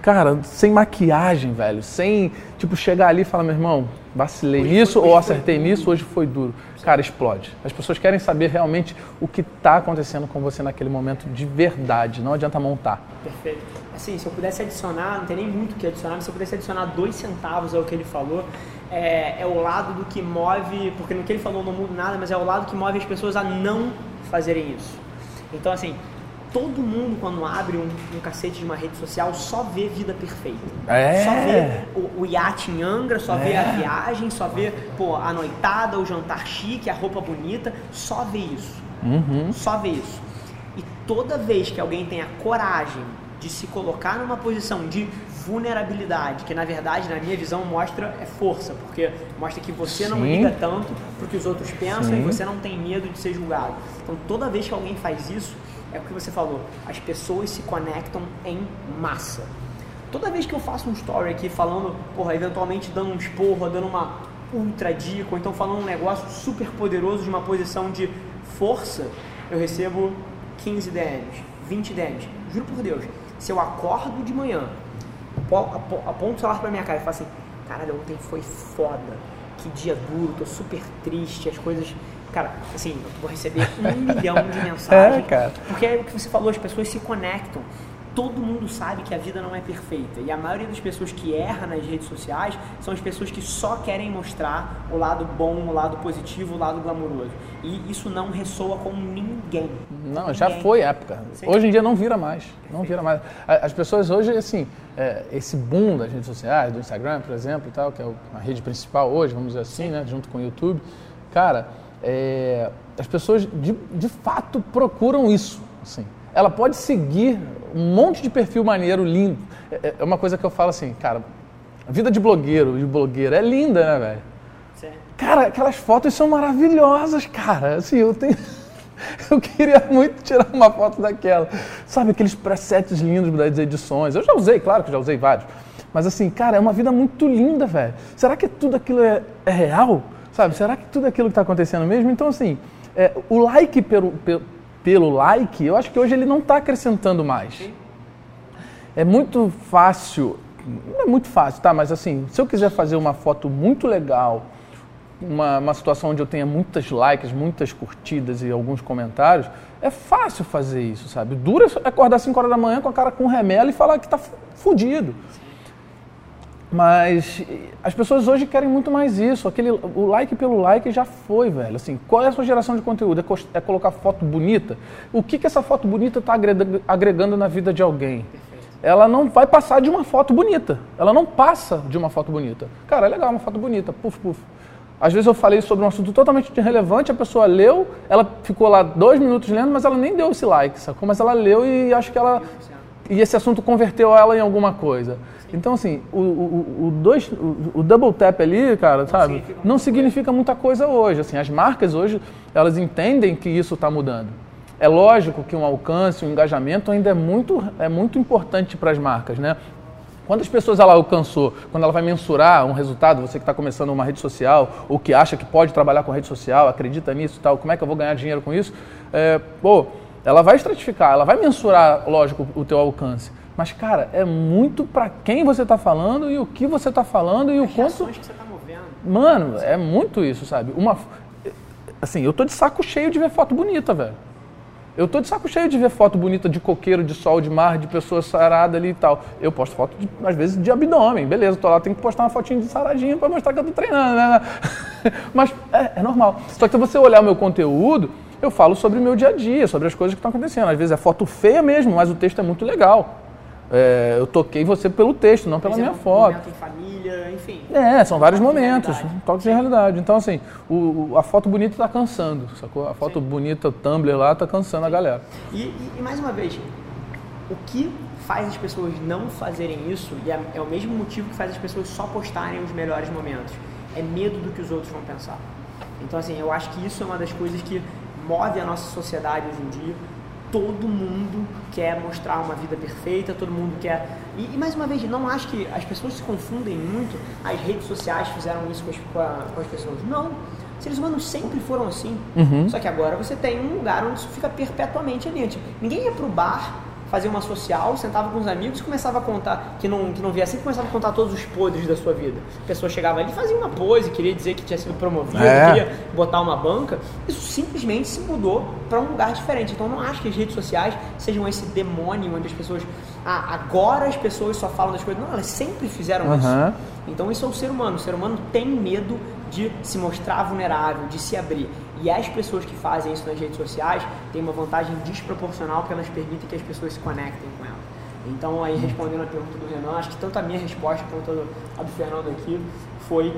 cara, sem maquiagem, velho, sem, tipo, chegar ali e falar, meu irmão, vacilei Hoje nisso ou acertei nisso, hoje foi duro. Cara, explode. As pessoas querem saber realmente o que está acontecendo com você naquele momento de verdade, não adianta montar. Perfeito. Assim, se eu pudesse adicionar, não tem nem muito o que adicionar, mas se eu pudesse adicionar dois centavos ao que ele falou, é, é o lado do que move, porque no que ele falou não muda nada, mas é o lado que move as pessoas a não fazerem isso. Então, assim, todo mundo quando abre um, um cacete de uma rede social só vê vida perfeita. É. Só vê o, o iate em Angra, só vê a viagem, só vê pô, a noitada, o jantar chique, a roupa bonita, só vê isso. Só vê isso. E toda vez que alguém tem a coragem de se colocar numa posição de vulnerabilidade, que na verdade, na minha visão, mostra é força, porque mostra que você não Sim. liga tanto pro que os outros pensam Sim. e você não tem medo de ser julgado. Então, toda vez que alguém faz isso, é o que você falou, as pessoas se conectam em massa. Toda vez que eu faço um story aqui falando, porra, eventualmente dando um esporro, dando uma ultra dica, ou então falando um negócio super poderoso de uma posição de força, eu recebo 15 DMs, 20 DMs. Juro por Deus, se eu acordo de manhã, apo- apo- aponto o celular pra minha cara e falo assim, caralho, ontem foi foda, que dia duro, tô super triste, as coisas... Cara, assim, eu vou receber um milhão de mensagens. É, cara. Porque é o que você falou, as pessoas se conectam. Todo mundo sabe que a vida não é perfeita. E a maioria das pessoas que erra nas redes sociais são as pessoas que só querem mostrar o lado bom, o lado positivo, o lado glamouroso. E isso não ressoa com ninguém. Não, já Ninguém. foi época. Sim. Hoje em dia não vira mais. Não vira mais. As pessoas hoje, assim, é, esse boom das redes sociais, do Instagram, por exemplo, e tal, que é a rede principal hoje, vamos dizer assim, né, junto com o YouTube, cara, é, as pessoas de, de fato procuram isso. Assim. Ela pode seguir um monte de perfil maneiro, lindo. É, é uma coisa que eu falo assim, cara, a vida de blogueiro e de blogueira é linda, né, velho? Cara, aquelas fotos são maravilhosas, cara. Assim, eu tenho. Eu queria muito tirar uma foto daquela. Sabe, aqueles presets lindos das edições. Eu já usei, claro que já usei vários. Mas assim, cara, é uma vida muito linda, velho. Será que tudo aquilo é, é real? Sabe, será que tudo aquilo que está acontecendo mesmo? Então, assim, é, o like pelo, pelo, pelo like, eu acho que hoje ele não está acrescentando mais. É muito fácil, não é muito fácil, tá? Mas assim, se eu quiser fazer uma foto muito legal, uma, uma situação onde eu tenha muitas likes, muitas curtidas e alguns comentários, é fácil fazer isso, sabe? Dura acordar 5 horas da manhã com a cara com remela e falar que tá fu- fudido. Mas as pessoas hoje querem muito mais isso. Aquele, o like pelo like já foi, velho. Assim, qual é a sua geração de conteúdo? É, é colocar foto bonita? O que, que essa foto bonita está agregando, agregando na vida de alguém? Ela não vai passar de uma foto bonita. Ela não passa de uma foto bonita. Cara, é legal, uma foto bonita. Puf, puf. Às vezes eu falei sobre um assunto totalmente irrelevante, a pessoa leu, ela ficou lá dois minutos lendo, mas ela nem deu esse like, sacou? Mas ela leu e acho que ela e esse assunto converteu ela em alguma coisa. Então, assim, o, o, o, dois, o, o double tap ali, cara, sabe, significa não significa muita coisa hoje. Assim, as marcas hoje, elas entendem que isso está mudando. É lógico que um alcance, um engajamento ainda é muito, é muito importante para as marcas, né? Quantas pessoas ela alcançou? Quando ela vai mensurar um resultado, você que está começando uma rede social, ou que acha que pode trabalhar com rede social, acredita nisso e tal, como é que eu vou ganhar dinheiro com isso? É, pô, ela vai estratificar, ela vai mensurar, lógico, o teu alcance. Mas, cara, é muito para quem você está falando e o que você está falando e o As quanto. reações que você tá movendo. Mano, é muito isso, sabe? Uma. Assim, eu tô de saco cheio de ver foto bonita, velho. Eu tô de saco cheio de ver foto bonita de coqueiro, de sol, de mar, de pessoa sarada ali e tal. Eu posto foto, de, às vezes, de abdômen. Beleza, tô lá, tenho que postar uma fotinha de saradinha para mostrar que eu tô treinando, né? Mas é, é normal. Só que se você olhar o meu conteúdo, eu falo sobre o meu dia a dia, sobre as coisas que estão acontecendo. Às vezes é foto feia mesmo, mas o texto é muito legal. É, eu toquei você pelo texto, não pela Por minha exemplo, foto. Momento em família, enfim. É, são vários momentos, realidade. toques de realidade. Então, assim, o, o- a foto bonita tá cansando, sacou? A foto Sim. bonita Tumblr lá tá cansando a galera. E, e- e mais uma vez, o que faz as pessoas não fazerem isso, e é, é o mesmo motivo que faz as pessoas só postarem os melhores momentos, é medo do que os outros vão pensar. Então, assim, eu acho que isso é uma das coisas que move a nossa sociedade hoje em dia. Todo mundo quer mostrar uma vida perfeita, todo mundo quer. E, e, mais uma vez, não acho que as pessoas se confundem muito. As redes sociais fizeram isso com as, com a- com as pessoas. Não. Seres humanos sempre foram assim. Só que agora você tem um lugar onde isso fica perpetuamente ali. Tipo, ninguém ia pro bar fazer uma social, sentava com os amigos e começava a contar, que não, que não via assim, começava a contar todos os podres da sua vida. A pessoa chegava ali, fazia uma pose, queria dizer que tinha sido promovido, É. queria botar uma banca. Isso simplesmente se mudou para um lugar diferente. Então eu não acho que as redes sociais sejam esse demônio onde as pessoas. Ah, agora as pessoas só falam das coisas. Não, elas sempre fizeram isso. Aham. Então isso é o ser humano. O ser humano tem medo de se mostrar vulnerável, de se abrir. E as pessoas que fazem isso nas redes sociais têm uma vantagem desproporcional porque elas permitem que as pessoas se conectem com elas. Então aí respondendo a pergunta do Renan, acho que tanto a minha resposta quanto a do Fernando aqui foi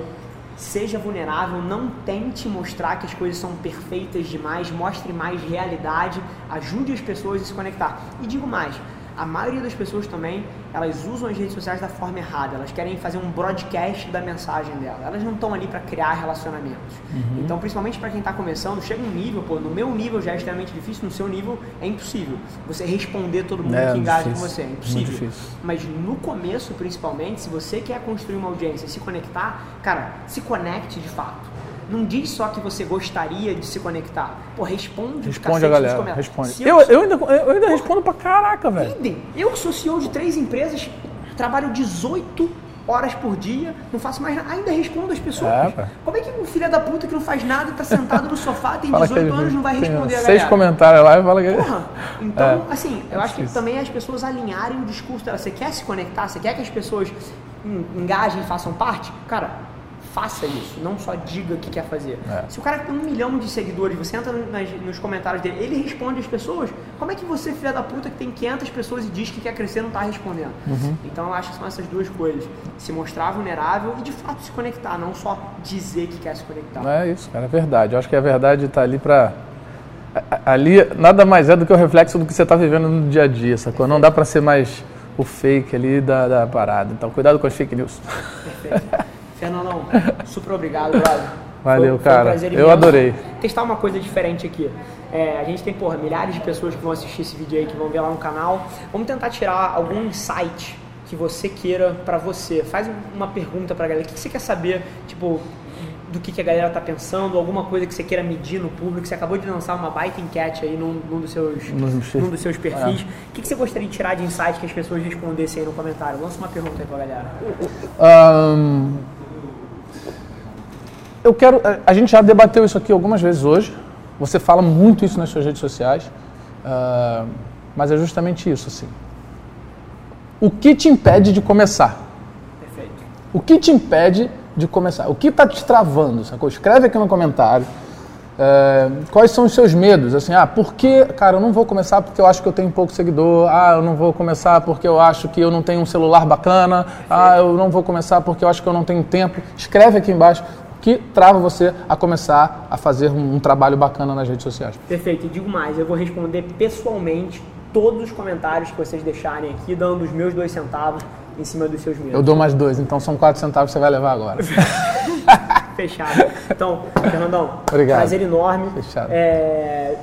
seja vulnerável, não tente mostrar que as coisas são perfeitas demais, mostre mais realidade, ajude as pessoas a se conectar. E digo mais, a maioria das pessoas também, elas usam as redes sociais da forma errada. Elas querem fazer um broadcast da mensagem dela. Elas não estão ali para criar relacionamentos. Então, principalmente para quem está começando, chega um nível, pô, no meu nível já é extremamente difícil, no seu nível é impossível. Você responder todo mundo É, que engaja com você, é impossível. Mas no começo, principalmente, se você quer construir uma audiência e se conectar, cara, se conecte de fato. Não diz só que você gostaria de se conectar. Pô, responde os Responde a galera, responde. Se Eu, eu, ainda, eu ainda respondo pra caraca, velho. Eu que sou CEO de três empresas, trabalho 18 horas por dia, não faço mais nada, ainda respondo as pessoas. É. Como é que um filho da puta que não faz nada, tá sentado no sofá, tem Fala que 18 ele anos, não vai responder a Seis galera? comentários lá e fala que. Porra! Então, É, assim, eu é acho que difícil. também as pessoas alinharem o discurso delas. Você quer se conectar? Você quer que as pessoas en- engajem e façam parte? Cara, faça isso. Não só diga que quer fazer. É. Se o cara tem um milhão de seguidores, você entra nas- nos comentários dele, ele responde as pessoas. Como é que você, filha da puta, que tem 500 pessoas e diz que quer crescer, não tá respondendo? Uhum. Então, eu acho que são essas duas coisas. Se mostrar vulnerável e, de fato, se conectar. Não só dizer que quer se conectar. É isso, cara, é verdade. Eu acho que a verdade tá ali pra. a- a- Ali nada mais é do que o reflexo do que você tá vivendo no dia a dia, sacou? Não dá pra ser mais o fake ali da, da parada. Então, cuidado com as fake news. Perfeito. Fernandão, super obrigado, brother. Valeu, um cara. prazer Eu imenso adorei. Testar uma coisa diferente aqui. É, a gente tem, porra, milhares de pessoas que vão assistir esse vídeo aí, que vão ver lá no canal. Vamos tentar tirar algum insight que você queira pra você. Faz uma pergunta pra galera. O que você quer saber, tipo, do que, que a galera tá pensando? Alguma coisa que você queira medir no público? Você acabou de lançar uma baita enquete aí num, num dos seus, num dos seus perfis. É. O que, que você gostaria de tirar de insight que as pessoas respondessem aí no comentário? Lança uma pergunta aí pra galera. Ahn, eu quero. a- A gente já debateu isso aqui algumas vezes hoje. Você fala muito isso nas suas redes sociais. Ah, mas é justamente isso, assim. O que te impede de começar? Perfeito. O que te impede de começar? O que está te travando? Sacou? Escreve aqui no comentário. É, quais são os seus medos? Assim, ah, por que, cara, eu não vou começar porque eu acho que eu tenho pouco seguidor. Ah, eu não vou começar porque eu acho que eu não tenho um celular bacana. Ah, eu não vou começar porque eu acho que eu não tenho tempo. Escreve aqui embaixo que trava você a começar a fazer um, um trabalho bacana nas redes sociais. Perfeito, e digo mais, eu vou responder pessoalmente todos os comentários que vocês deixarem aqui, dando os meus dois centavos em cima dos seus medos. Eu dou mais dois, então são quatro centavos que você vai levar agora. Fechado. Então, Fernandão, Obrigado. prazer enorme. Fechado. É...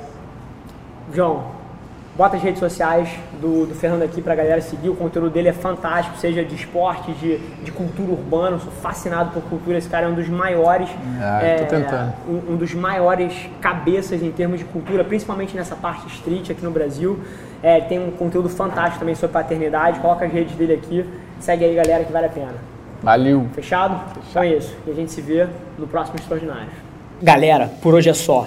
João, bota as redes sociais do, do Fernando aqui pra galera seguir. O conteúdo dele é fantástico, seja de esporte, de, de cultura urbana. Eu sou fascinado por cultura. Esse cara é um dos maiores. Ah, é, tô tentando. Um, um dos maiores cabeças em termos de cultura, principalmente nessa parte street aqui no Brasil. É, tem um conteúdo fantástico também sobre paternidade. Coloca as redes dele aqui. Segue aí, galera, que vale a pena. Valeu. Fechado? Então é isso. E a gente se vê no próximo Extraordinário. Galera, por hoje é só.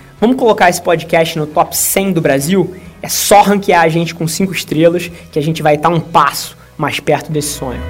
Vamos colocar esse podcast no top 100 do Brasil? É só ranquear a gente com 5 estrelas que a gente vai estar um passo mais perto desse sonho.